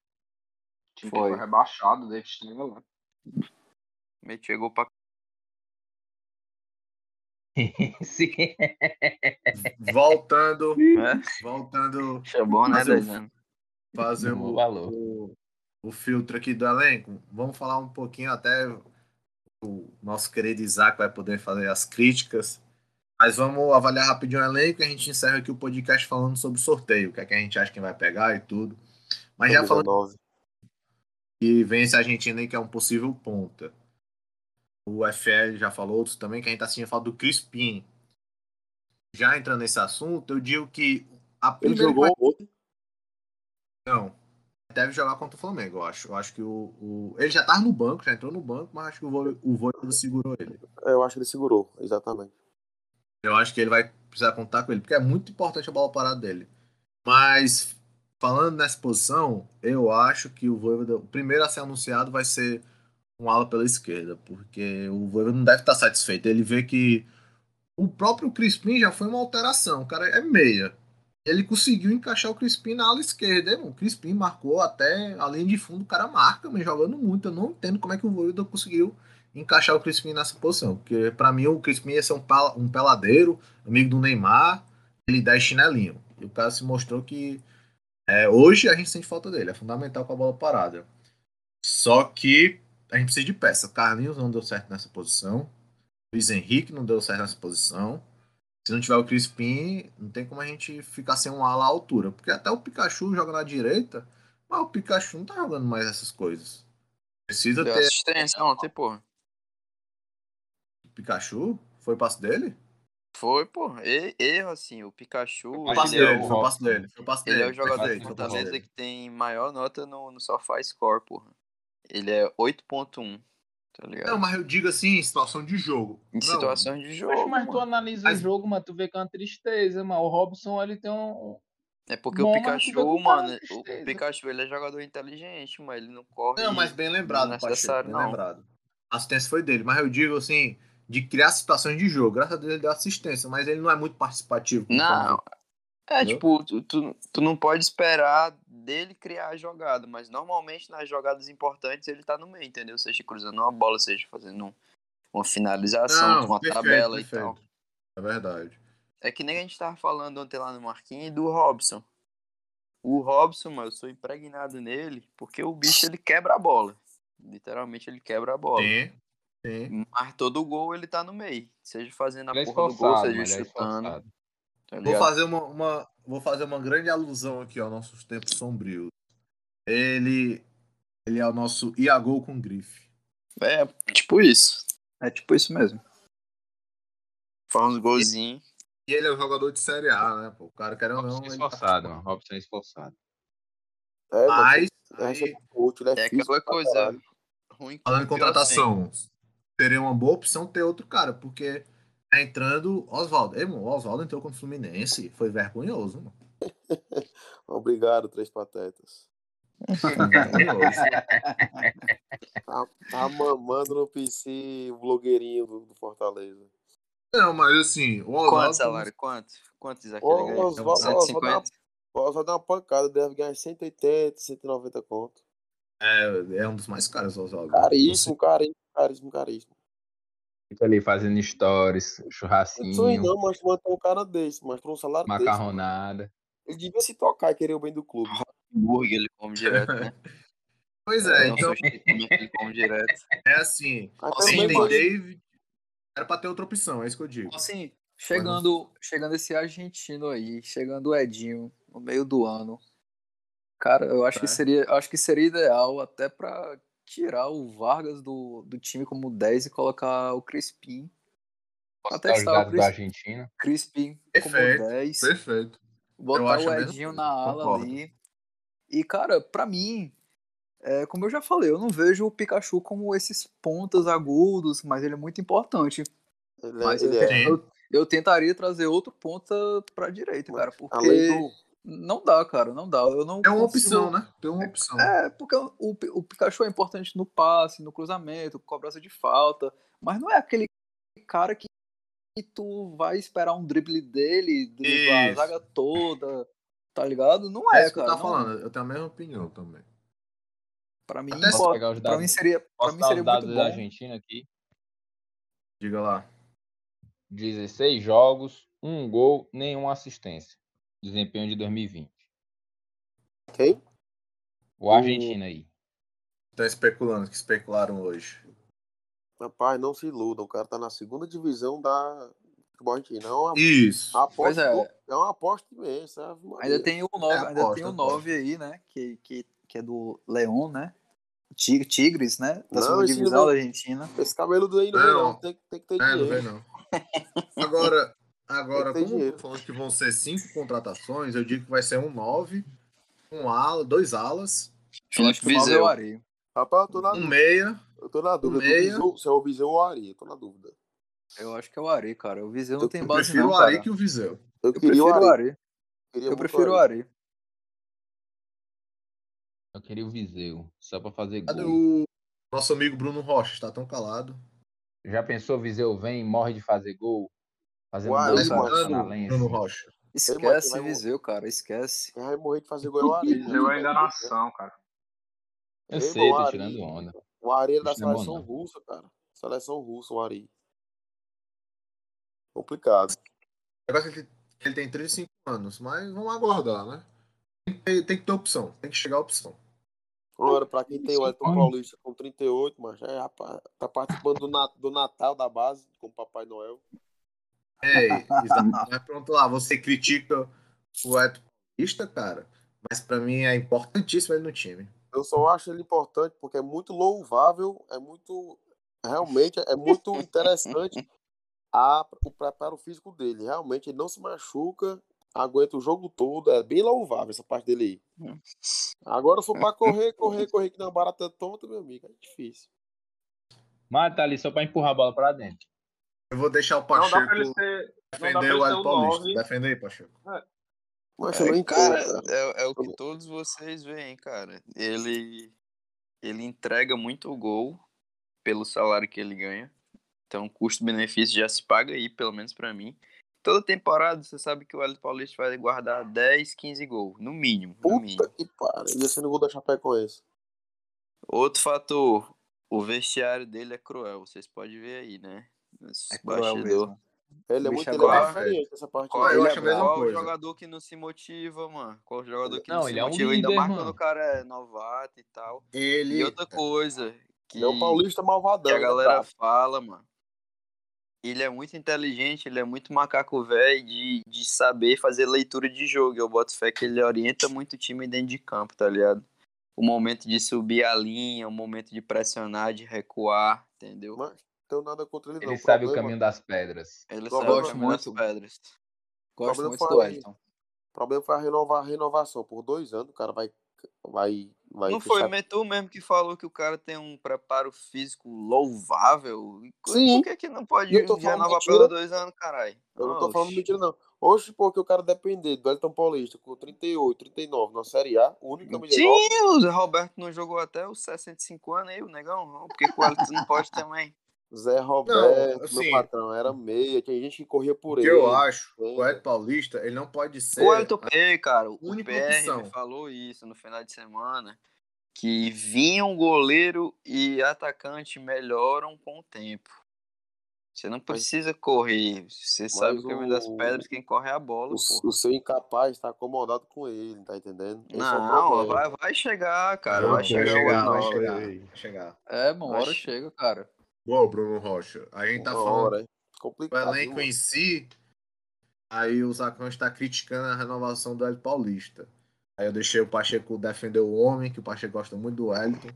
Time que Foi. foi rebaixado, o David estava lá. Me chegou pra. sim. Voltando, É? voltando, Acha bom, né, Dezano? fazer o, o, o filtro aqui do elenco. Vamos falar um pouquinho até o nosso querido Isaac vai poder fazer as críticas. Mas vamos avaliar rapidinho o elenco e a gente encerra aqui o podcast falando sobre o sorteio, o que é que a gente acha que vai pegar e tudo. Mas já falando 19. que vence a Argentina aí, que é um possível ponta. O FL já falou, outros também, que a gente tá assistindo falar do Crispim. Já entrando nesse assunto, eu digo que a Ele jogou ontem. não, deve jogar contra o Flamengo, eu acho. Eu acho que o, o... ele já tava no banco, já entrou no banco, mas acho que o Voivoda segurou ele. Eu acho que ele segurou, exatamente. Eu acho que ele vai precisar contar com ele, porque é muito importante a bola parada dele. Mas falando nessa posição, eu acho que o Voivoda, o primeiro a ser anunciado vai ser um ala pela esquerda, porque o Voivoda não deve estar satisfeito. Ele vê que o próprio Crispim já foi uma alteração, o cara é meia. Ele conseguiu encaixar o Crispim na ala esquerda. O Crispim marcou até a linha de fundo, o cara marca, mas jogando muito. Eu não entendo como é que o Voivoda conseguiu encaixar o Crispim nessa posição, porque para mim o Crispim ia ser um, um peladeiro, amigo do Neymar, ele dá chinelinho. E o cara se mostrou que é, hoje a gente sente falta dele, é fundamental com a bola parada. Só que a gente precisa de peça. Carlinhos não deu certo nessa posição. Luiz Henrique não deu certo nessa posição. Se não tiver o Crispim, não tem como a gente ficar sem um ala à altura. Porque até o Pikachu joga na direita, mas o Pikachu não tá jogando mais essas coisas. Precisa deu ter. assistência ontem, porra. Pikachu? Foi o passo dele? Foi, pô. Erro, assim, o Pikachu. Foi o passo ele, dele, é foi o passo dele. Foi o passo ele dele. é o jogador de Fortaleza que tem maior nota no, no SofaScore, porra. Ele é 8.1, tá ligado? Não, mas eu digo assim, em situação de jogo. Em Não, situações de jogo. Mas, mas tu analisa Mas- o jogo, mano, tu vê que é uma tristeza, mano. O Robson, ele tem um... É porque Bom, o Pikachu, cara mano, é o. Pikachu ele é jogador inteligente, mas ele não corre. Não, mas bem lembrado, Não é Pacheco, necessário, bem não. lembrado. A assistência foi dele, mas eu digo assim, de criar situações de jogo. Graças a Deus ele deu assistência, mas ele não é muito participativo. Não, é Entendeu? tipo, tu, tu, tu não pode esperar dele criar a jogada, mas normalmente nas jogadas importantes ele tá no meio, entendeu? Seja cruzando uma bola, seja fazendo um- uma finalização, Não, uma perfeito, tabela perfeito. e tal. É verdade. É que nem a gente tava falando ontem lá no Marquinhos do Robson. O Robson, mano, eu sou impregnado nele porque o bicho ele quebra a bola. Literalmente ele quebra a bola. Sim, sim. Mas todo gol ele tá no meio. Seja fazendo a Ele é porra do gol, seja é chutando. Tá Vou fazer uma, uma- vou fazer uma grande alusão aqui aos nossos tempos sombrios. Ele, ele é o nosso Iago com grife. É, tipo isso. É tipo isso mesmo. Faz uns golzinhos. E ele é o jogador de Série A, né? Pô, o cara quer ou não. É tá esforçado, mano. Robson é esforçado. É, mas Mas, é é, É aquela pra coisa ruim falando em pior contratação, seria uma boa opção ter outro cara, porque tá entrando Oswaldo. Ei, mano, o Oswaldo entrou com o Fluminense. Foi vergonhoso, mano. Obrigado, Três Patetas. Tá, tá mamando no PC o blogueirinho do, do Fortaleza. Não, mas assim, o Quanto Oswaldo. salário? Quanto? Quanto Ô, ele ganha? Oswaldo, Oswaldo, 150? Pô, Só dá uma pancada, deve ganhar 180, 190 conto. É, é um dos mais caros, o Oswaldo. Caríssimo, caríssimo, caríssimo, caríssimo. Fica ali fazendo stories, Não sou eu churrasquinho, não, mas manter um cara desse, mas por um salário desse. macarronada. Ele devia se tocar e querer o bem do clube. Hambúrguer ele come direto, né? Pois é, Não então ele come direto. é assim. Sem David, era pra ter outra opção, é isso que eu digo. Assim, chegando, chegando esse argentino aí, chegando o Edinho no meio do ano. Cara, eu acho É. que seria, eu acho que seria ideal até pra tirar o Vargas do, do time como 10 e colocar o Crispim. Posso Até está o Cris- Argentina? Crispim Perfeito, como 10. Perfeito. Eu botar acho o Edinho na ala concordo. ali. E, cara, pra mim, é, como eu já falei, eu não vejo o Pikachu como esses pontas agudos, mas ele é muito importante. Ele, é- Mas eu, ele é. Sim. eu, eu tentaria trazer outro ponta pra direita, cara, porque Além do. Não dá, cara, não dá. Eu não É uma consigo- opção, né? Tem uma opção. É, porque o, o, Pikachu é importante no passe, no cruzamento, cobrança de falta, mas não é aquele cara que, que tu vai esperar um drible dele, driblar a zaga toda, tá ligado? Não É é, isso que eu cara. não- falando, eu tenho a mesma opinião também. Pra mim, Até pô, pegar os pra dados- mim seria, pra mim dar seria os dados muito da bom. Argentina aqui? Diga lá. 16 jogos, um gol, nenhuma assistência. Desempenho de 2020. Quem? O Argentina aí. Estão especulando, que especularam hoje. Rapaz, não se iludam. O cara tá na segunda divisão da futebol argentino. É uma Isso. aposta, Pois é. é uma aposta imensa. Ainda tem o 9, É, ainda aposta, tem o aposta. 9 aí, né? Que, que, que é do León, né? Tig- Tigres, né? Da Não, segunda divisão não da Argentina. Esse cabeludo aí não, vem, Não. não. Tem, tem que ter É, não dinheiro. vem não. Agora, agora como eu dinheiro. falando que vão ser cinco contratações, eu digo que vai ser um 9, um ala, dois alas Felipe Viseu. Ari. Rapaz, eu tô na Um dúvida. meia. Eu tô na dúvida. do meia. Viseu- se é o Viseu ou o Ari, eu tô na dúvida. Eu acho que é o Ari, cara. O Viseu não Eu tem Eu base prefiro não, o Ari que o Viseu. Eu, Eu queria prefiro o o Ari. Eu muito prefiro o. Eu queria o Viseu, só pra fazer Cadê gol. o nosso amigo Bruno Rocha? Está tão calado. Já pensou, o Viseu vem, morre de fazer gol? Fazendo Uai, gol Mas, do mano, Atlético Lembrando, Paranaense. Bruno Rocha. Esquece vai- Viseu, cara. Esquece. Quem vai morrer de fazer gol é o Ari. Viseu é enganação, cara. Eu Ei, sei, tô tirando onda. O Ari é da é seleção não. russa, cara. Seleção russa, o Ari. Complicado. O negócio é que ele- tem 35 anos, mas vamos aguardar, né? Tem que ter, tem que ter opção, tem que chegar a opção. Agora, pra quem tem o Elton. Paulista com 38, mas é, rapaz, tá participando do, do Natal da base, com o Papai Noel. É, exato. Mas pronto lá, você critica o Edson Paulista, cara, mas pra mim é importantíssimo ele no time. Eu só acho ele importante porque é muito louvável, é muito. Realmente é muito interessante a, o preparo físico dele. Realmente ele não se machuca, aguenta o jogo todo. É bem louvável essa parte dele aí. Agora, se for pra correr, correr, correr que não é barata tonta, meu amigo, é difícil. Mas tá ali só pra empurrar a bola pra dentro. Eu vou deixar o Não dá Pacheco pra ele ser. Não dá defender ele o ser Edson o Paulista. 9. Defenda aí, Pacheco. Mas eu não É, entendo, cara, é, é o que todos vocês veem, cara. Ele, ele entrega muito gol pelo salário que ele ganha. Então, o custo-benefício já se paga aí, pelo menos pra mim. Toda temporada, você sabe que o Hélio Paulista vai guardar 10, 15 gols, no mínimo. No mínimo. Puta que pariu. Ia ser no gol da Chapecoense. Outro fator, o vestiário dele é cruel, vocês podem ver aí, né? É bastidor. mesmo. Ele é O muito é é diferente nessa parte. Qual, eu acho é qual coisa. jogador que não se motiva, mano? Qual jogador que Não, não, se ele é um motiva? Ainda líder, mais mano. quando o cara é novato e tal. Ele. E outra coisa que, é um paulista malvadão. que a né, galera brabo? fala, mano. Ele é muito inteligente, ele é muito macaco velho de, de saber fazer leitura de jogo. Eu boto fé que ele orienta muito o time dentro de campo, tá ligado? O momento de subir a linha, o momento de pressionar, de recuar, entendeu? Mas tenho nada contra ele, não. Ele sabe o caminho das pedras. Ele sabe o gosto caminho das muito. pedras. Gosto muito do. Elton. O problema foi a, renovar, a renovação. Por dois anos, o cara vai. vai, vai Não foi, tu mesmo que falou que o cara tem um preparo físico louvável. Sim. Por que, que não pode Eu tô falando renovar pelos dois anos, caralho? Eu não tô falando mentira, não. Hoje, porque o cara depender do Elton Paulista com 38, 39 na Série A, o único camisa Sim, o Zé Roberto não jogou até os 65 anos aí, o negão. Por que que o Alisson não pode também? Zé Roberto, assim, meu patrão, era meia, tinha gente que corria por O que ele. eu acho, o é. Ed Paulista, ele não pode ser. O Elton Ei, cara, o PR falou isso no final de semana. Que vinham goleiro e atacante melhoram com o tempo. Você não precisa correr. Você sabe o caminho das o- pedras, quem corre é a bola, O, o seu incapaz tá acomodado com ele, tá entendendo? Esse é o Não, problema. vai, vai chegar, cara. Não, vai chegar, vai chegar, vai chegar, vai chegar. É, uma hora che- chega, cara. Bom, Bruno Rocha, a gente tá Uma falando hora, do complicado. elenco viu, em si, aí o Zacão está criticando a renovação do Hélio Paulista. Aí eu deixei o Pacheco defender o homem, que o Pacheco gosta muito do Wellington.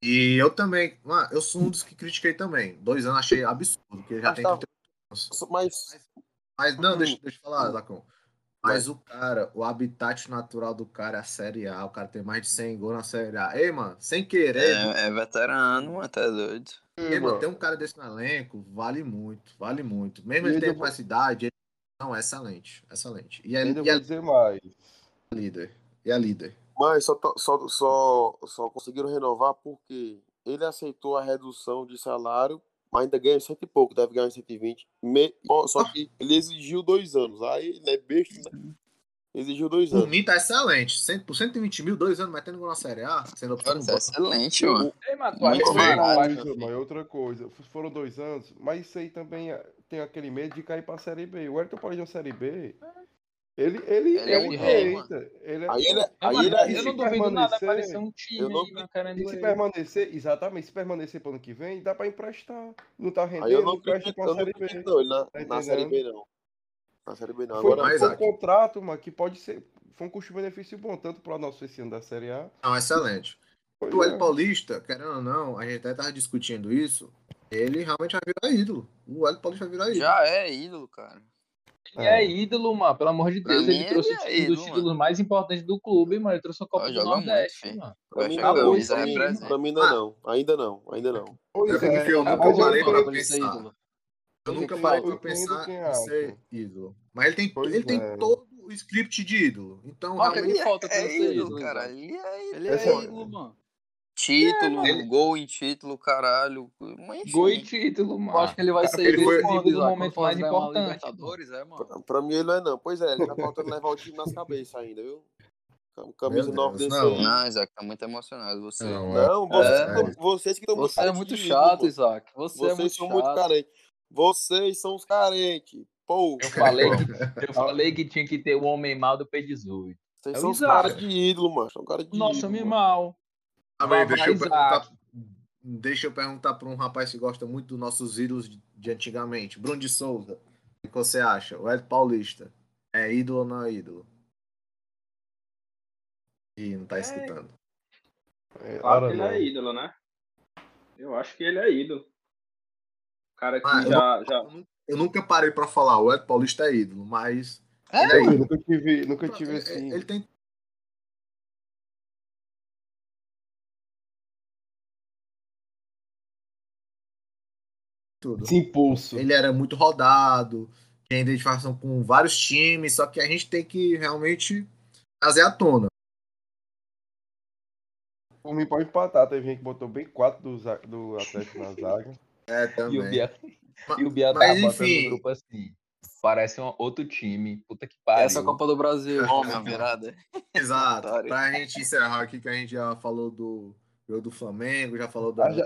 E eu também, mano, eu sou um dos que critiquei também. Dois anos achei absurdo, porque já Mas tem tá- 30 anos. mano? Mas Mas não, Hum. deixa, deixa eu falar. Zacão. Mas o cara, o habitat natural do cara é a Série A. O cara tem mais de 100 gols na Série A. Ei, mano, sem querer, É, é veterano, mano, tá doido. Mano, tem um cara desse no elenco, vale muito, vale muito. Mesmo E ele tendo vou- essa idade, ele... não, é excelente, excelente. E é, Ainda e é vou dizer mais. líder, e é líder. Mas só, só, só, só conseguiram renovar porque ele aceitou a redução de salário, mas ainda ganha cento e pouco, deve ganhar 120. Me, só que ele exigiu dois anos. Aí ele é besta, né? Exigiu dois Por anos. mim tá excelente. Cento- Por 120 mil, dois anos metendo gol na Série A, sendo opção Cara, isso é banco. excelente, mano. Ei, mas tu Muito acha que bem. é Outra coisa. Foram dois anos, mas isso aí também é- tem aquele medo de cair pra Série B. O Ayrton Paulista na Série B, ele, ele, Ele é ele um rei, deita. Ele é, Aí ele, Ei, aí mano, ele eu é não se duvido nada permanecer, aparecer um time eu não aí na cara E se permanecer, exatamente, se permanecer pro ano que vem, dá pra emprestar. Não tá Aí eu rendendo, não empresta pra eu não Série B. não, ele na, Tá na Série B não. Na Série B não. Foi, Agora, mais, foi um contrato, mano, que pode ser. Foi um custo-benefício bom, tanto para nosso esse ano da Série A. Não, excelente. Pois O é. Paulista, querendo ou não, a gente até tava discutindo isso, ele realmente vai virar ídolo. O Hélio Paulista vai virar ídolo. Já é ídolo, cara. Ele é. é ídolo, mano, pelo amor de Deus. Ele trouxe ele é um dos títulos mano. mais importantes do clube, mano. Ele trouxe a Copa do Nordeste, muito, mano. Pra mim, não, isso aí, pra mim não, não. Ainda não, ainda não. Pois é, porque eu nunca parei pra pensar. Eu nunca parei pra pensar em ser ídolo. Mas ele tem, ele tem é. todo o script de ídolo. Então, realmente... Ele falta é, é ídolo, cara. Ele é, ele é ídolo, mano. Título, é, gol em título, caralho. Mas, gol em título, mano. Eu acho que ele vai ser ele foi no momento mais importante. É, mano. Pra, pra, mim ele não é não. Pois é, ele tá faltando levar o time nas cabeças ainda, viu? Camisa nova desse não. aí. Não, Isaac, tá muito emocionado. Você. Não, não você, é. vocês que estão Você é muito chato, Isaac. Você vocês é muito são chato. muito carentes. Vocês são os carentes. Pô. Eu falei, que, eu falei que tinha que ter o homem mal do P18. Vocês é são os caras de ídolo, mano. São cara de Nossa, ídolo. Nossa, me mal. Deixa, eu perguntar, deixa eu perguntar para um rapaz que gosta muito dos nossos ídolos de antigamente. Bruno de Souza. O que você acha? O Ed Paulista é ídolo ou não é ídolo? Ih, não tá é. escutando. É, claro que ele é ídolo, né? Eu acho que ele é ídolo. O cara que ah, já, eu, já. Eu nunca parei pra falar, o Ed Paulista é ídolo, mas. É, é ídolo. Nunca tive, nunca tive assim. Ele tem tudo. Esse impulso. Ele era muito rodado, tem identificação com vários times, só que a gente tem que realmente trazer à tona. O mim pode empatar, teve gente que botou bem quatro do, do Atlético na zaga. É, também. E o Bia, e o Bia Mas, tava enfim... no grupo assim. Parece um outro time. Puta que pariu. Essa Copa do Brasil, homem, virada. Exato. pra gente encerrar aqui, que a gente já falou do jogo do Flamengo, já falou do. Ah, já,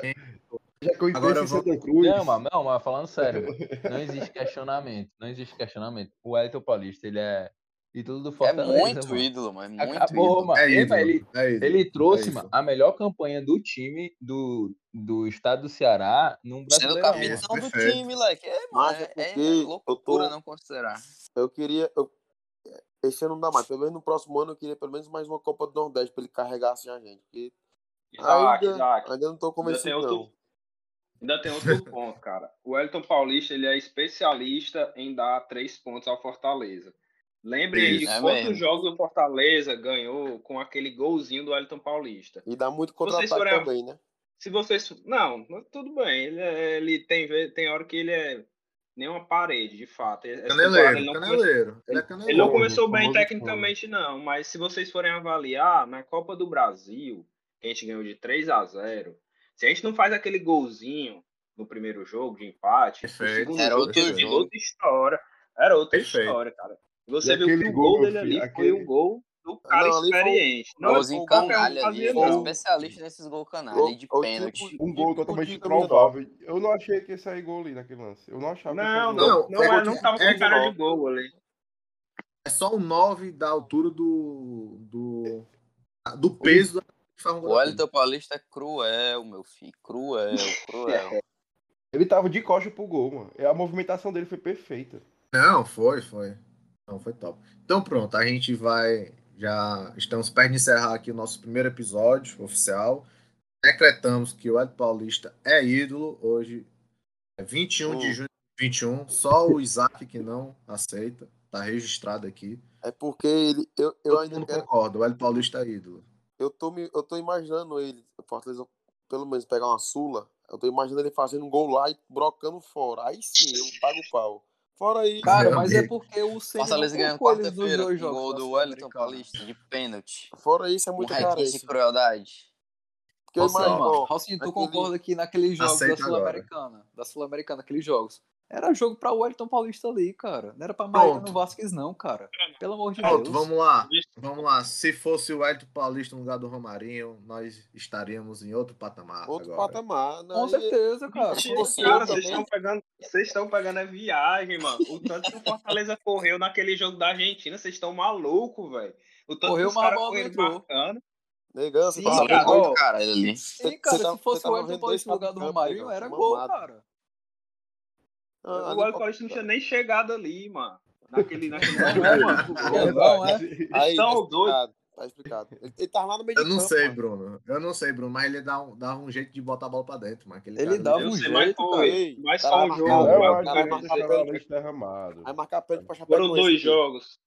já que eu Agora, Santa Cruz. Não, mas, não, mas falando sério, não existe questionamento. Não existe questionamento. O Elton Paulista, ele é ídolo do é Fortaleza. É muito mano. ídolo, mas muito Acabou, ídolo. Mano. É ídolo, ele, é ídolo. ele trouxe é mano, a melhor campanha do time do, do estado do Ceará num brasileiro. Sendo capitão do time, like. É, mano, é, é loucura tô... não considerar. Eu queria... Eu... Esse ano não dá mais. Pelo menos no próximo ano eu queria pelo menos mais uma Copa do Nordeste pra ele carregar assim a gente. Porque Isaac, ainda, Isaac. ainda não tô convencido, ainda não. Ainda tem outro ponto, cara. O Elton Paulista ele é especialista em dar três pontos ao Fortaleza. Lembre aí é quantos jogos o Fortaleza ganhou com aquele golzinho do Elton Paulista. E dá muito contra-ataque também, né? Se vocês. Não, tudo bem. Ele, é, ele tem, tem hora que ele é nem uma parede, de fato. Caneleiro, ele não caneleiro. Come... Ele, é caneleiro. ele não começou bem tecnicamente, não. Mas se vocês forem avaliar, na Copa do Brasil, que a gente ganhou de 3 a 0 se a gente não faz aquele golzinho no primeiro jogo de empate, era outro jogo. outra história. Era outra Perfeito. história, cara. Você e viu que o gol, dele ali aquele... foi um gol do cara não, experiente. Não, golzinho canalha ali. Ele é especialista nesses gols canalha de pênalti. Tipo, um gol totalmente improvável. Eu não achei que ia sair gol ali naquele lance. Eu não achava não, não, não, não, é, não tava com é cara de gol ali. É só um 9 da altura do, do, do peso o Wellington Paulista é cruel, meu filho. Cruel, cruel. Ele tava de coxa pro gol, mano. A movimentação dele foi perfeita. Não, foi, foi. Não, foi top. Então pronto, a gente vai. Já estamos perto de encerrar aqui o nosso primeiro episódio oficial. Decretamos que o Ed Paulista é ídolo. Hoje é 21 de junho de 21. Só o Isaac que não aceita. Tá registrado aqui. É porque ele. Eu, eu ainda mundo quero... concorda, o Ed Paulista é ídolo eu tô, me, eu tô imaginando ele, Fortaleza, pelo menos pegar uma Sula, eu tô imaginando ele fazendo um gol lá e brocando fora. Aí sim, eu pago o pau. Fora aí. Cara, mas é porque o Senna Fortaleza ganhou quarta-feira com o gol do Wellington Paulista de pênalti. Fora isso, é muito um de crueldade. Porque Nossa, mano, Rossinho, tu aquele... concorda que naqueles jogos Aceita da Sul-Americana, da Sul-Americana, aqueles jogos, era jogo pra Wellington Paulista ali, cara. Não era pra Mariano Vasquez, não, cara. Pelo amor de Pronto, Deus. Vamos lá. Vamos lá. Se fosse o Wellington Paulista no lugar do Romarinho, nós estaríamos em outro patamar. Outro agora. patamar. Não, Com certeza, cara. Você, cara, vocês estão pegando, vocês estão pegando a viagem, mano. O tanto que o Fortaleza correu naquele jogo da Argentina, vocês estão malucos, velho. O tanto correu que os caras correram marcando. Negão, você Sim, tá cara, gol, cara, ali. Sim, cara, se fosse o Wellington Paulista no lugar do Romarinho, era gol, cara. Ah, o Paulista não tinha nem chegado ali, mano. Naquele. naquele... não, é, é. Aí, estão doidos. Tá explicado. Ele, ele tava lá no meio Eu não campo, sei, mano. Bruno. Eu não sei, Bruno, mas ele dá um, dava um jeito de botar a bola pra dentro, mano. Aquele Ele ali- Eu um sei, mas jeito, foi. Mas cara, só um vai jogo. vai marcar a pênalti. pra Foram dois jogos.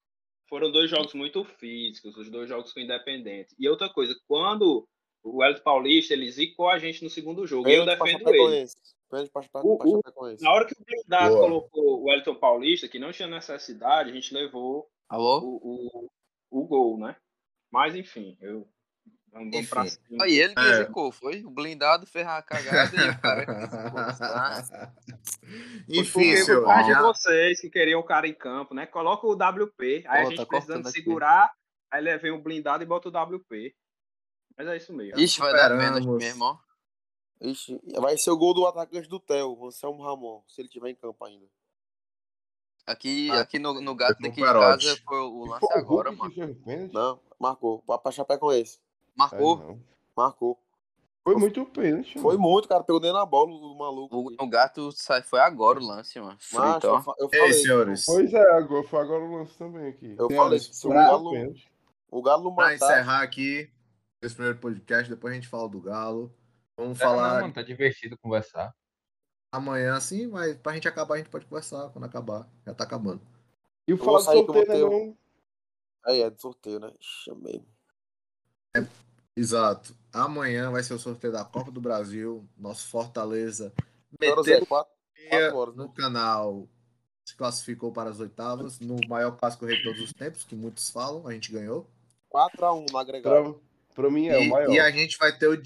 Foram dois jogos muito físicos, os dois jogos com Independente. E outra coisa, quando o Hélio Paulista, ele zicou a gente no segundo jogo, e eu pra defendo ele. O- o- Chapecoense. Na hora que o blindado Boa. colocou o Wellington Paulista, que não tinha necessidade, a gente levou Alô? o, o, o gol, né? Mas enfim, eu. Pra cima. Aí ele que É. foi? O blindado fez a cagada e o cara que zicou. tá? Enfim, por causa de vocês que queriam o cara em campo, né? Coloca o WP, aí a gente tá precisando cortando aqui. segurar, aí levei o blindado e bota o WP. Mas é isso mesmo. Ixi, vai dar pênalti Superamos. mesmo, ó. Ixi, vai ser o gol do atacante do Theo, o Anselmo Ramon, se ele tiver em campo ainda. Aqui, Ah, aqui no, no gato daqui com de casa foi o lance Foi agora, mano. Não, marcou. Pra, pra Chapecoense. Marcou. É. Marcou. Foi muito pênalti. Foi mano. muito, cara. Pegou dentro da bola o maluco. O, o gato sai, foi agora o lance, mano. Frito, eu, eu Ei, falei. senhores. Pois é, agora, foi agora o lance também aqui. Eu Senhores, falei, se o Galo, Pênalti. o Galo não Pra matar. encerrar aqui esse primeiro podcast, depois a gente fala do Galo. Vamos Não, falar mano, tá divertido conversar. amanhã, assim, mas pra gente acabar, a gente pode conversar quando acabar. Já tá acabando. E o falar de sair que eu vou sorteio, né, ter- não? Aí é, de sorteio, né? Chamei. Exato. Amanhã vai ser o sorteio da Copa do Brasil. Nosso Fortaleza meteu é? Quatro, quatro horas, né? no canal. Se classificou para as oitavas. No maior clássico rei de todos os tempos, que muitos falam, a gente ganhou. 4x1 no agregado. Pra, pra mim é e, o maior. e a gente vai ter o.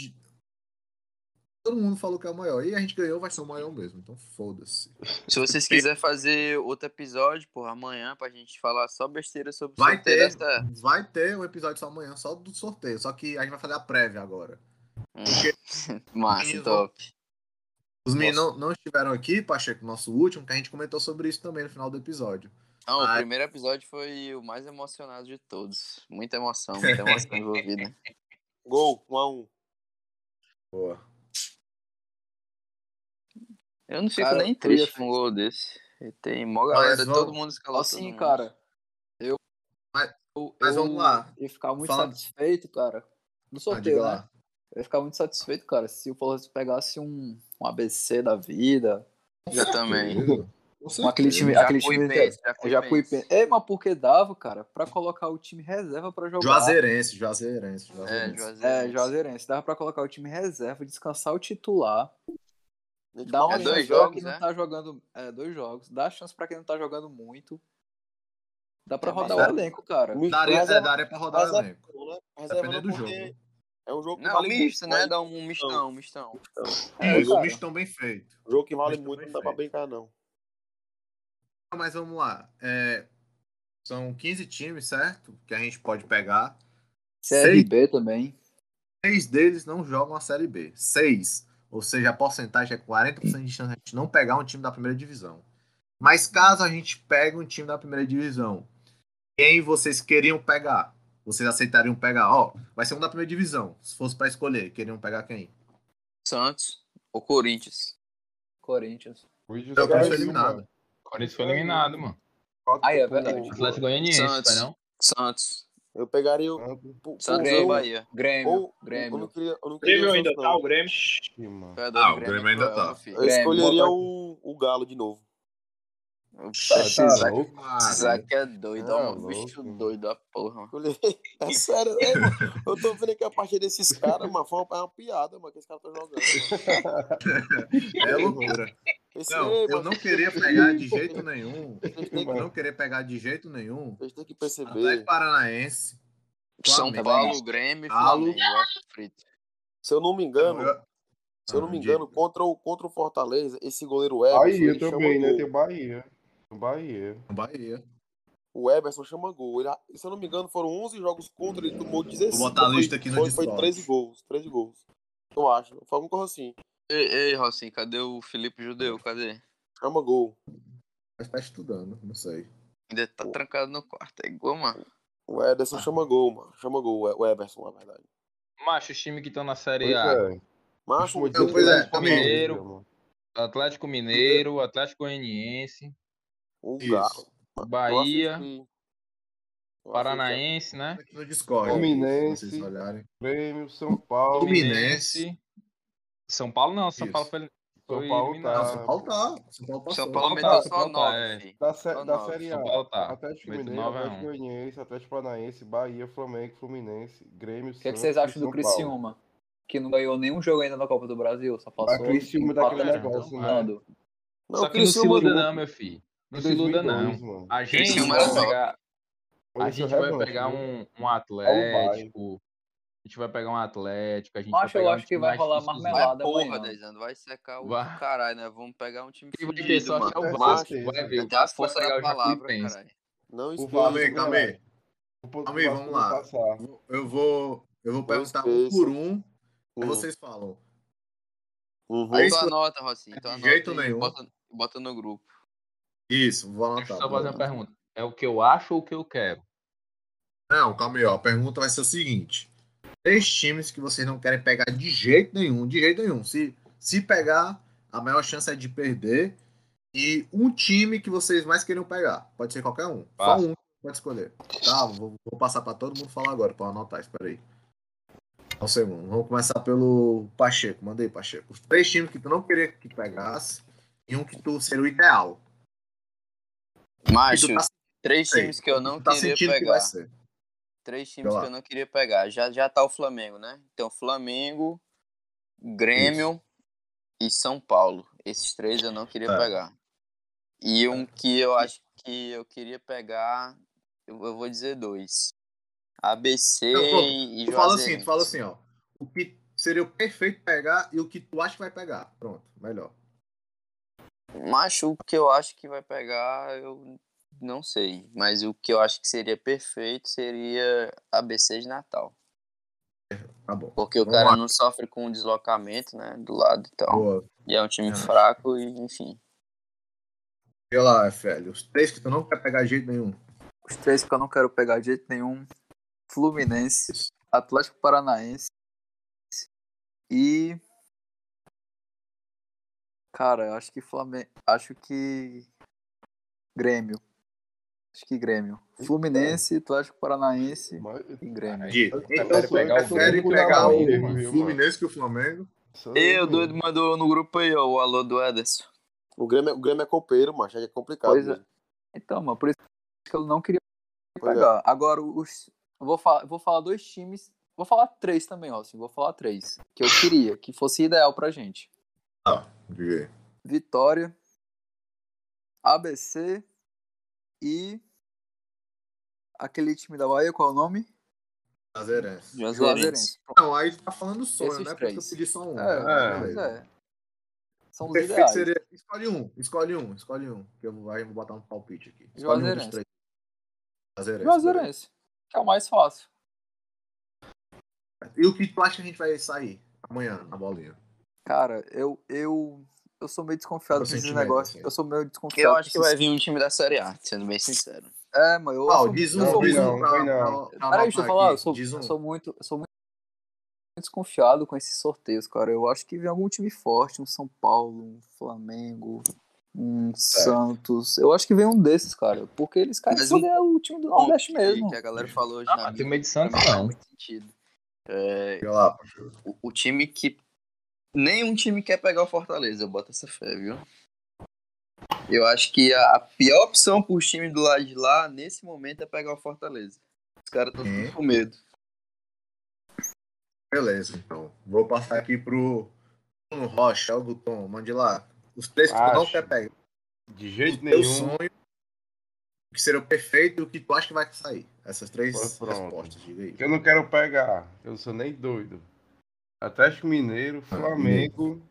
Todo mundo falou que é o maior. E a gente ganhou, vai ser o maior mesmo. Então foda-se. Se vocês quiserem fazer outro episódio, porra, amanhã, pra gente falar só besteira sobre o Vai sorteio ter, dessa- vai ter um episódio só amanhã, só do sorteio. Só que a gente vai fazer a prévia agora. Hum. Massa, top. Os meninos não, não estiveram aqui, Pacheco, nosso último, que a gente comentou sobre isso também no final do episódio. Não, o primeiro episódio foi o mais emocionado de todos. Muita emoção, muita emoção envolvida. Gol, 1x1. Boa. Eu não fico Cara, nem eu triste com um gol desse. E Tem mó Mas galera, vamos- todo mundo escalou todo Assim, mundo. cara, eu. Mas- eu, mas eu vamos lá. ia ficar muito Fala- satisfeito, cara. No sorteio, diga né? lá. Eu ia ficar muito satisfeito, cara, se o Fortaleza pegasse um, um ABC da vida. Eu também. Com Um, aquele time. Aquele time é, Jacuipense. Jacuipense. É, mas porque dava, cara, pra colocar o time reserva pra jogar. Juazeirense, Juazeirense, É, Juazeirense. Juazeirense. É, Juazeirense. Dava pra colocar o time reserva, descansar o titular. Dá uma É dois jogos, quem não né? tá jogando. É, dois jogos. Dá chance pra quem não tá jogando muito. Dá pra É, rodar mas o elenco, cara. Daria, é, reserva- daria pra rodar o reserva- elenco. né? Reserva Dependendo do jogo. É um jogo que Não, vale misto, muito, né? Dá um mistão, mistão. É, Mas um mistão bem feito. Um jogo que vale muito, não dá pra brincar, não. Mas vamos lá. É, são 15 times, certo? Que a gente pode pegar. CRB também. Seis deles não jogam a Série B. Seis. Ou seja, a porcentagem é 40% de chance de a gente não pegar um time da primeira divisão. Mas caso a gente pegue um time da primeira divisão, quem vocês queriam pegar? Vocês aceitariam pegar? Ó, vai ser um da primeira divisão. Se fosse pra escolher, queriam pegar quem? Santos ou Corinthians. Corinthians. Caras ser viram, eliminado. Corinthians foi eliminado, mano. Ah, é verdade. Atlético Goianiense, Santos. foi não? Santos. Eu pegaria o. Por Santos ou Bahia. Grêmio. Ou, eu não Grêmio. queria, eu não O queria Grêmio o ainda tá, o Grêmio. mano. Ah, o Grêmio ainda tá. filho. Eu Grêmio, escolheria o, o Galo de novo. Esse Tá Isaac é doido, Ah, ó, um bicho mano. doido da porra. mano. É sério, é, mano. Eu tô vendo aqui a partida desses caras, mano. Foi uma, é uma piada, mano, que esse cara tá jogando. É loucura. Esse, Não, ei, eu mano, não queria pegar de jeito nenhum. Eu que, não queria pegar de jeito nenhum. vocês têm que Atlético perceber. Paranaense. São. Paulo, Grêmio. Flamengo. frito. Se eu não me engano, Eu- se eu não me Ah, engano, diga. contra o, contra o Fortaleza, esse goleiro Everson, Bahia chama também, né? Tem Bahia. Bahia. Bahia. O Everson chama gol. Ele, se eu não me engano, foram 11 jogos contra, ele tomou 16. Vou botar a foi- lista aqui no foi, foi Discord. 13 gols, 13 gols. Eu acho. Foi alguma coisa assim. Ei, ei, Rocinho, cadê o Felipe Judeu? Cadê? Chama gol. Mas tá estudando, não sei. Ainda tá trancado no quarto. É igual, mano. O Ederson chama gol, mano. Chama gol, o Everson, na verdade. Macho, os times que estão na Série Pois A. é. Macho, é, Atlético também. Mineiro. Atlético Mineiro, Atlético Goianiense, o Isso. Galo. Bahia. Paranaense, né? Aqui no Discord. Fluminense. Se vocês olharem. Grêmio, São Paulo. Fluminense. São Paulo não, São Isso. Paulo foi, São Paulo tá- São Paulo tá. São Paulo passou. São Paulo São meteu Paulo, só São Paulo, 9, é. filho. Da, da nove. Série São A, Paulo tá. Atlético Mineiro, Atlético. Goianiense, Atlético Paranaense, Bahia, Flamengo, Fluminense, Grêmio, O que, é que vocês acham do Criciúma? Que não ganhou nenhum jogo ainda na Copa do Brasil, só passou. Criciúma daquele empatando, negócio, né? Não, Só que não se Criciúma iluda não, meu filho. Não se iluda não. 2002, mano. A gente Criciúma vai era top. pegar, a gente vai pegar um, um Atlético, a gente vai pegar um Atlético, a gente Acho, vai eu pegar um acho que vai rolar marmelada. Vai, porra, Deizano, vai secar o Vai. caralho, né? Vamos pegar um time Quem vai ter é mano. o Vasco, vai ver. O Vasco vai força pegar da o palavra, caralho. Não O esqueça. Calma aí, calma aí. vamos lá. Eu vou, eu vou perguntar um por um. Vocês falam. Uhum. Aí isso- anota, Rocinho. De anota jeito aí, nenhum. Bota, bota no grupo. Isso, vou Deixa eu anotar. só fazer uma pergunta. É o que eu acho ou o que eu quero? Não, calma aí, ó. A pergunta vai ser o seguinte: três times que vocês não querem pegar de jeito nenhum, de jeito nenhum. Se, se pegar, a maior chance é de perder. E um time que vocês mais queriam pegar. Pode ser qualquer um. Passa. Só um pode escolher. Tá, vou, vou passar pra todo mundo falar agora, pra eu anotar. Espera aí. Um segundo. Vamos começar pelo Pacheco. Manda aí, Pacheco. Os três times que tu não queria que pegasse e um que tu seria o ideal. Que Macho, tá, três times que eu não tá queria que pegar. ser. Três times que eu não queria pegar. Já, já tá o Flamengo, né? Então, Flamengo, Grêmio e São Paulo. Esses três eu não queria É. pegar. E um que eu acho que eu queria pegar, eu, eu vou dizer dois. ABC Não, pronto. e Tu fala assim, tu fala assim, ó. O que seria o perfeito pegar e o que tu acha que vai pegar. Pronto, melhor. Macho, o que eu acho que vai pegar, eu não sei. Mas o que eu acho que seria perfeito seria ABC de Natal. Tá bom. Porque o Vamos cara lá. não sofre com deslocamento, né? Do lado e tal. Boa. E é um time Relaxa. fraco e, enfim. E lá, FL. Os três que tu não quer pegar de jeito nenhum. Os três que eu não quero pegar de jeito nenhum: Fluminense, Atlético Paranaense e. Cara, eu acho que Flamengo. Acho que. Grêmio. Acho que Grêmio. Fluminense, Atlético Paranaense Mas- e Grêmio. Eu Então prefere tu pegar o prefere Grêmio pegar que o o Flamengo, viu, Fluminense que o Flamengo. Eu, doido, mandou no grupo aí, ó, o alô do Ederson. O Grêmio, é- o Grêmio é copeiro, mas é complicado. Pois é. Então, mano, por isso que eu não queria é. pegar. Agora, os. Eu vou falar, vou falar dois times. Vou falar três também, ó. Assim, vou falar três. Que eu queria, que fosse ideal pra gente. De- Vitória, ABC e aquele time da Bahia, qual é o nome? Juazeirense. Juazeirense. Não, aí tá falando sonho, Esses né? Porque eu três. pedi só um. É, né? Beleza. é. São O os perfeito ideais. seria. Escolhe um, escolhe um, escolhe um. Que eu vou, aí eu vou botar um palpite aqui. Escolhe um dos Juazeirense. três. Juazeirense. Juazeirense, que é o mais fácil. E o que tu acha que a gente vai sair amanhã na bolinha? Cara, eu, eu, eu sou meio desconfiado sentimento, negócios. assim. Eu sou meio desconfiado. Eu acho que vai vir um time da Série A, sendo bem sincero. É, mas eu, Qual? sou- Diz um, sou diz muito- um não. Peraí, deixa eu falar, eu sou, eu sou muito, eu sou muito desconfiado com esses sorteios, cara. Eu acho que vem algum time forte, um São Paulo, um Flamengo, um Santos. Eu acho que vem um desses, cara. Porque eles Mas um foder o time do Nordeste mesmo. que a galera falou hoje Ah, na mídia, time de Santos não. muito sentido. É, lá, o, o time que nenhum time quer pegar o Fortaleza, eu boto essa fé, viu? Eu acho que a, pior opção pro time do lado de lá, nesse momento, é pegar o Fortaleza. Os caras estão tudo com medo. Beleza, então. Vou passar aqui pro Bruno Rocha, o Guton, mande lá. Os três que tu não quer pegar. De O jeito teu nenhum. sonho, o que seria o perfeito e o que tu acha que vai sair. Essas três pronto. respostas, diga aí. Eu não quero pegar. Eu não sou nem doido. Atlético Mineiro, Flamengo.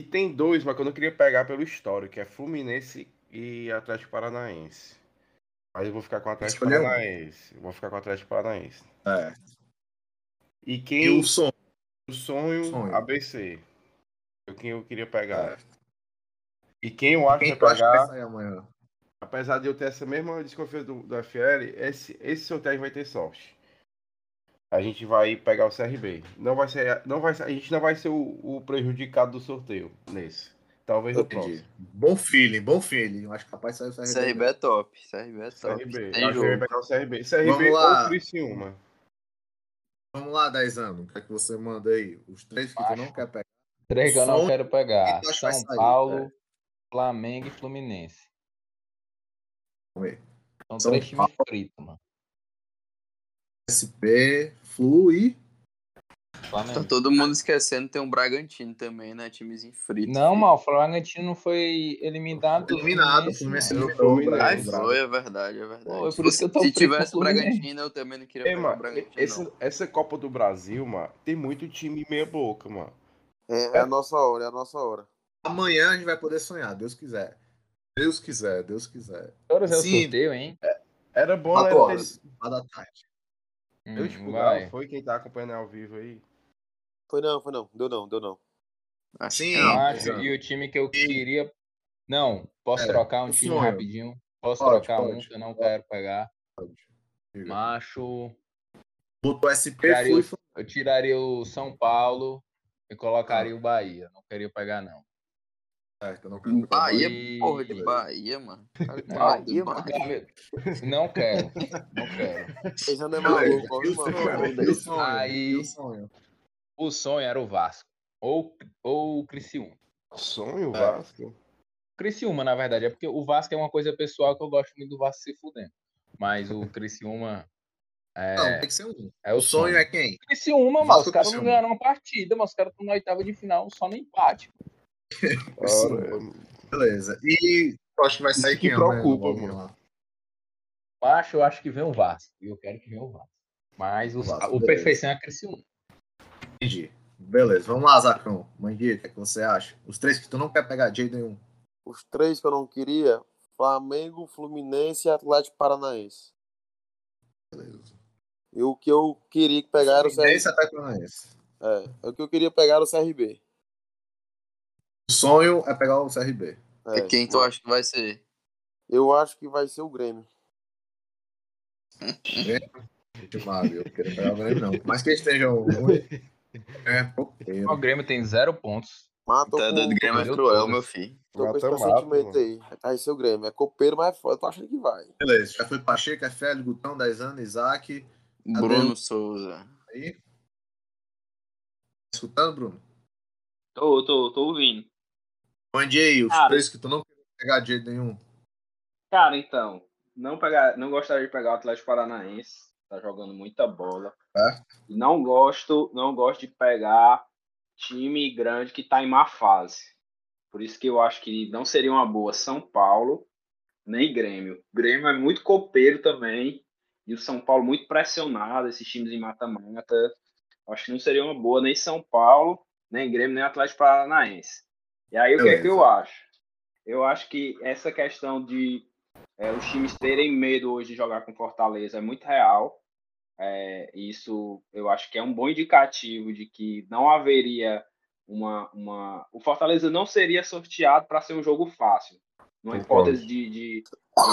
E tem dois, mas que eu não queria pegar pelo histórico, que é Fluminense e Atlético Paranaense. Mas eu vou ficar com o Atlético Escolheu. Paranaense. Eu vou ficar com o Atlético Paranaense. É. E E quem o sonho. o sonho, sonho. ABC. Foi quem eu queria pegar. É. E quem eu acho Quem que vai que pegar, sair amanhã? apesar de eu ter essa mesma desconfiança do, do FL, esse, esse sorteio vai ter sorte. A gente vai pegar o CRB. Não vai ser, não vai, a gente não vai ser o, o prejudicado do sorteio nesse. Talvez no próximo. Bom feeling, bom feeling. Eu acho que capaz de sair o CRB. CRB é top. CRB é top. CRB. Tem jogo. Eu pegar o CRB. CRB Vamos lá. ou Criciúma. Vamos lá, 10 anos. O que é que você manda aí? Os três que tu não quer pegar. Três que eu não quero pegar. São Paulo, é. Flamengo e Fluminense. São São três times fritos, mano. SP, Flu e. Flamengo. Tá todo mundo esquecendo, tem um Bragantino também, né? Timezinho frito. Não, mal, o Bragantino foi eliminado. Eliminado, o Fluminense eliminou. Ai, foi, é verdade, é verdade. Pô, que eu tô Se tivesse o Bragantino, eu também não queria Ei, mano, o Bragantino. Esse, essa Copa do Brasil, mano, tem muito time meia boca, mano. É, é a nossa hora, é a nossa hora. Amanhã a gente vai poder sonhar, Deus quiser. Deus quiser, Deus quiser. Horas é o sorteio, hein? É, era bom, né? ter... da tarde. Hum, eu divulgar, foi quem tá acompanhando ao vivo aí. Foi não, foi não. Deu não, deu não. Assim, não, acho, e o time que eu queria. Não, posso é, trocar um time sonho. rapidinho? Posso pode, trocar pode, um que eu não pode. quero pegar? Macho. Botou SP tiraria, fui... Eu tiraria o São Paulo e colocaria ah. o Bahia. Não queria pegar, não. Certo, não quero Bahia, e... porra de Bahia, mano. Bahia, mano. Não quero, não quero. Não é maluco, mano. Aí, o sonho era o Vasco. Ou, ou o Criciúma. Sonho, é. Vasco? Criciúma, na verdade. É porque o Vasco é uma coisa pessoal que eu gosto muito do Vasco se fudendo. Mas o Criciúma. É... Não, tem que ser um. É o, sonho, sonho é quem? Criciúma, mano. Os caras não ganharam uma partida, mas os caras estão na oitava de final só no empate. Beleza. E acho que vai sair Isso quem? Que preocupa, mano. Acho, eu acho que vem o Vasco. E eu quero que venha o Vasco. Mas o, Vasco, o perfeição é Criciúma. Entendi. Beleza, vamos lá, Zacão. Mandica, o que, é que você acha? Os três que tu não quer pegar de jeito nenhum. Os três que eu não queria: Flamengo, Fluminense e Atlético Paranaense. Beleza. E o que eu queria pegar era o CRB. Atlético Paranaense. É, o que eu queria pegar era o CRB. O sonho é pegar o CRB. É, e quem tu acha que vai ser? Eu acho que vai ser o Grêmio. Eu quero pegar o Grêmio, não. Mas que estejam. É, O Grêmio tem zero pontos. Matou tá com... do Grêmio é cruel, meu filho. Tô com esse pressentimento aí. Vai ser o Grêmio. É copeiro, mas é foda. Tô achando que vai. Beleza. Já foi Pacheco, é Félix, Gutão, 10 anos, Isaac. Bruno Souza. Aí. Tá escutando, Bruno? Tô, tô, tô ouvindo. Mande aí os cara, três que tu não quer pegar de jeito nenhum. Cara, então. Não, pegar, não gostaria de pegar o Atlético Paranaense tá jogando muita bola. É. Não gosto, não gosto de pegar time grande que tá em má fase. Por isso que eu acho que não seria uma boa São Paulo nem Grêmio. Grêmio é muito copeiro também e o São Paulo muito pressionado, esses times em mata-mata. Acho que não seria uma boa nem São Paulo, nem Grêmio, nem Atlético Paranaense. E aí o que é que eu acho? Eu acho que essa questão de é, os times terem medo hoje de jogar com Fortaleza é muito real. É, isso eu acho que é um bom indicativo de que não haveria uma. uma... O Fortaleza não seria sorteado para ser um jogo fácil. Numa hipótese de, de,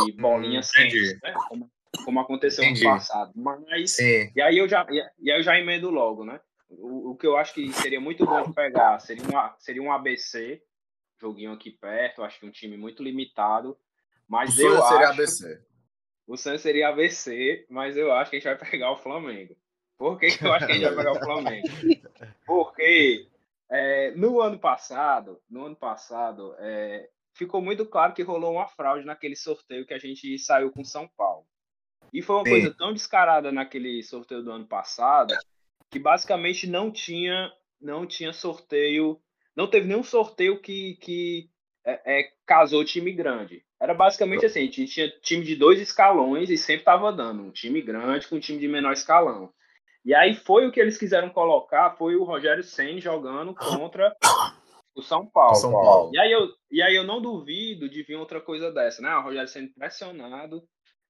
de bolinha simples, né? como, como, aconteceu Entendi. no passado. Mas. E aí eu já, e aí eu já emendo logo, né? O, o, que eu acho que seria muito bom de pegar seria, uma, seria um ABC, joguinho aqui perto, acho que um time muito limitado, mas o eu seria acho. ABC. O Santos seria ABC, mas eu acho que a gente vai pegar o Flamengo. Por que, que eu acho que a gente vai pegar o Flamengo? Porque é, no ano passado, no ano passado, é, ficou muito claro que rolou uma fraude naquele sorteio que a gente saiu com São Paulo. E foi uma Sim. coisa tão descarada naquele sorteio do ano passado que basicamente não tinha não tinha sorteio, não teve nenhum sorteio que, que é, é, casou time grande. Era basicamente assim, a gente tinha time de dois escalões e sempre tava dando um time grande com um time de menor escalão. E aí foi o que eles quiseram colocar, foi o Rogério Senna jogando contra o São Paulo. São Paulo. E aí eu, e aí eu não duvido de vir outra coisa dessa, né? O Rogério Senna pressionado.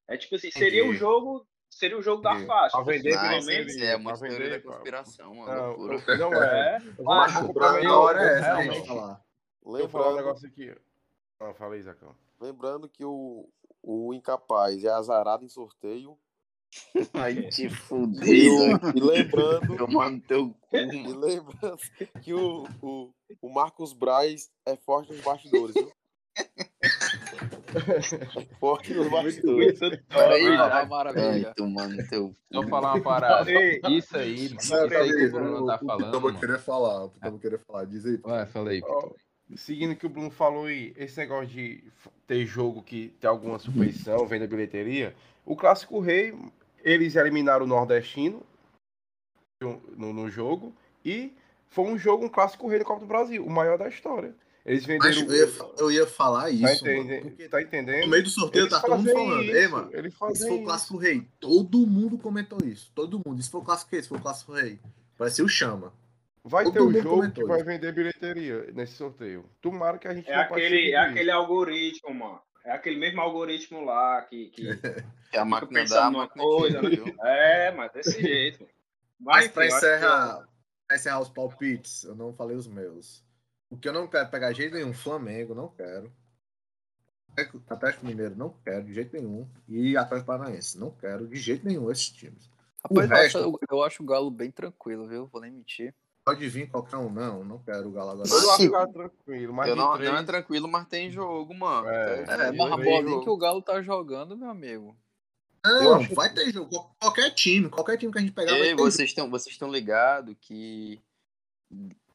É tipo assim, seria o jogo, seria o jogo da faixa. A vender, pelo menos. É uma teoria da conspiração, uma não, loucura. Não é. é. a hora é essa, realmente. Lembra um negócio aqui. Ah, fala aí, Zacão. Lembrando que o, o incapaz é azarado em sorteio Vai te fuder, E, lembrando, Tomando teu cu, e mano. lembrando que o, o, o Marcos Braz é forte nos bastidores, viu? Forte nos bastidores. Peraí, Vai maravilha. tomando teu cu. falar uma parada. Ei, Isso aí, mano. Isso aí que o Bruno tá o falando, Pitamba mano. queria falar, o Pitamba queria falar, diz aí. Vai, Pitu. Seguindo o que o Bruno falou aí, esse negócio de ter jogo que tem alguma suspeição, venda bilheteria, o Clássico Rei, eles eliminaram o Nordestino no, no jogo e foi um jogo, um Clássico Rei do Copa do Brasil, o maior da história. Eles Mas venderam. eu ia, eu ia falar tá, isso, mano, porque tá entendendo? no meio do sorteio Eles tá todo mundo falando, isso, ei, mano, Eles esse fazem foi o isso. Clássico Rei. Todo mundo comentou isso, todo mundo. Isso foi o Clássico Rei, esse foi o Clássico Rei. Vai ser o Chama. Vai todo ter um jogo comentou que vai vender bilheteria nesse sorteio. Tomara que a gente É não aquele, é aquele algoritmo, mano. É aquele mesmo algoritmo lá que. que É a máquina da numa máquina coisa, viu? é, mas desse jeito. Mas pra enfim, eu acho encerrar, pra encerrar os palpites, eu não falei os meus. O que eu não quero pegar de jeito nenhum, Flamengo, não quero. Atlético Mineiro, não quero de jeito nenhum. E Atlético Paranaense, não quero de jeito nenhum esses times. O Rapaz, eu, resto- acho, eu acho o Galo bem tranquilo, viu? Vou nem mentir. Pode vir qualquer um, não, não quero o Galo agora. Eu acho que tá tranquilo, mas Eu não, três- não é tranquilo, mas tem jogo, mano. É. É, eu mas a bolinha que o Galo tá jogando, meu amigo. Eu Não, acho vai ter jogo. Qual- Qualquer time, qualquer time que a gente pegar vai Ei, ter vocês estão vocês estão ligados que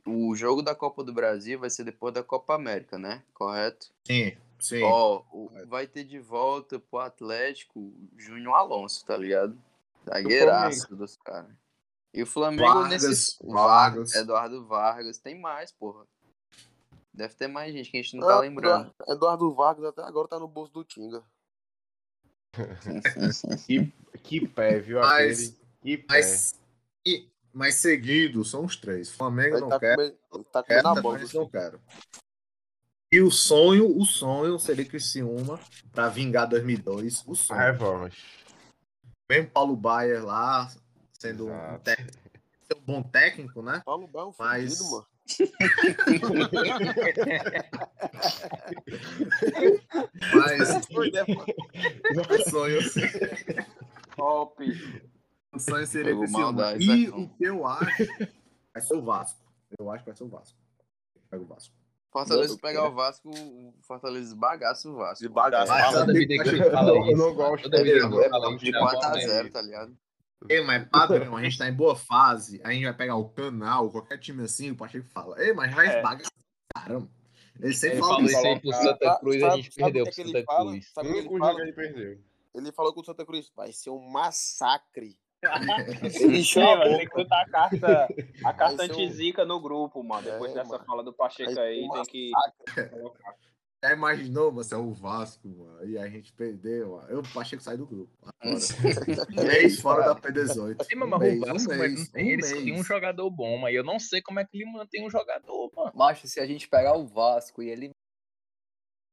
o jogo da Copa do Brasil vai ser depois da Copa América, né? Correto? Sim, sim. Ó, o- vai ter de volta pro Atlético Júnior Alonso, tá ligado? Zagueiraço dos caras. E o Flamengo Vargas, nesse. Vargas. Eduardo Vargas. Tem mais, porra. Deve ter mais gente que a gente não tá Ah, lembrando. Eduardo- Eduardo Vargas até agora tá no bolso do Tinga. Que, que pé, viu? Mas- aquele? Que pé. Mas, e, mas seguido, são os três. Flamengo Ele não tá, quer, ele tá quer comendo a bola. Não quero. E o sonho, o sonho seria Criciúma pra vingar 2002. O sonho. A revanche. Mesmo Paulo Baier lá, sendo um, Exato. um bom técnico, né? Paulo Bá é um Mas- fudido, mano. Mas Foi, né, mano? o sonho, Top. Sonho seria Criciúma. maldade, E o que eu acho vai ser o Vasco. Eu acho que vai ser o Vasco. Pega o Vasco. Fortaleza Não, pegar o Vasco, o Fortaleza bagaça o Vasco. De bagaço. Mas sabe eu eu não mano. gosto. De dá 4x0, vontade. tá ligado? Ei, mas padrão, a gente tá em boa fase, a gente vai pegar o canal, qualquer time assim, o Pacheco fala, ei, mas vai É. esbagaçar, caramba. Ele sempre Ele fala falou isso. aí pro Santa Cruz, a gente Sabe- sabe perdeu o pro Santa fala? Cruz. Sabe o único jogo que ele perdeu. Ele falou com o Santa Cruz, vai ser um massacre. Ele Ele encheu a tem que botar a carta, a carta um- anti-zica no grupo, mano. Depois É, dessa mano. fala do Pacheco aí, um tem que. Já imaginou, mas é o Vasco, mano, e a gente perdeu, mano. Eu, o Pacheco sai do grupo. Um mês fora da P18. Sim, Um mas mês, o Vasco, um mês, não tem, um eles têm um mês. jogador bom, mas eu não sei como é que ele mantém um jogador, mano. Macho, se a gente pegar o Vasco e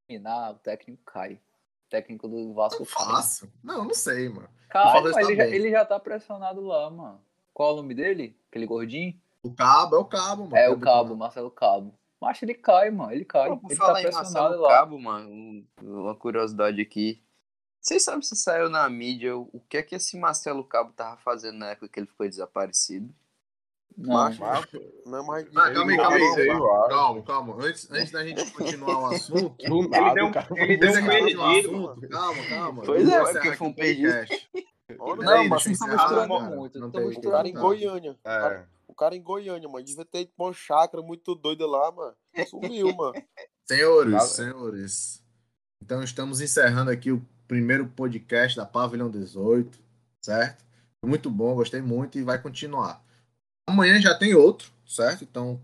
eliminar, o técnico cai. O técnico do Vasco cai. Fácil? Não, não sei, mano. Tá ele, já, ele já tá pressionado lá, mano. Qual é o nome dele? Aquele gordinho? O Cabo é o Cabo, mano. É o Cabo, Marcelo Cabo. Mas ele cai, mano. Ele cai. Pô, ele tá pressionado Marcelo lá. Cabo, mano, um- uma curiosidade aqui. Vocês sabem se saiu na mídia o que é que esse Marcelo Cabo tava fazendo na época que ele ficou desaparecido? Não, Macho, não é mais. Ah, calma aí, calma aí. Calma, calma. Antes, antes da gente continuar o assunto. Ele nada, deu, cara ele deu um perdido. assunto, calma, calma. Pois é, porque foi um o podcast. Olha, Não, Peraí, mas vocês estão misturando muito, Não estão o misturando cara em Tá. Goiânia. O É. cara, o cara em Goiânia, mano. Devia ter uma chácara muito doida lá, mano. Sumiu, mano. Senhores, Valeu. senhores. Então estamos encerrando aqui o primeiro podcast da Pavilhão 18, certo? Foi muito bom, gostei muito e vai continuar. Amanhã já tem outro, certo? Então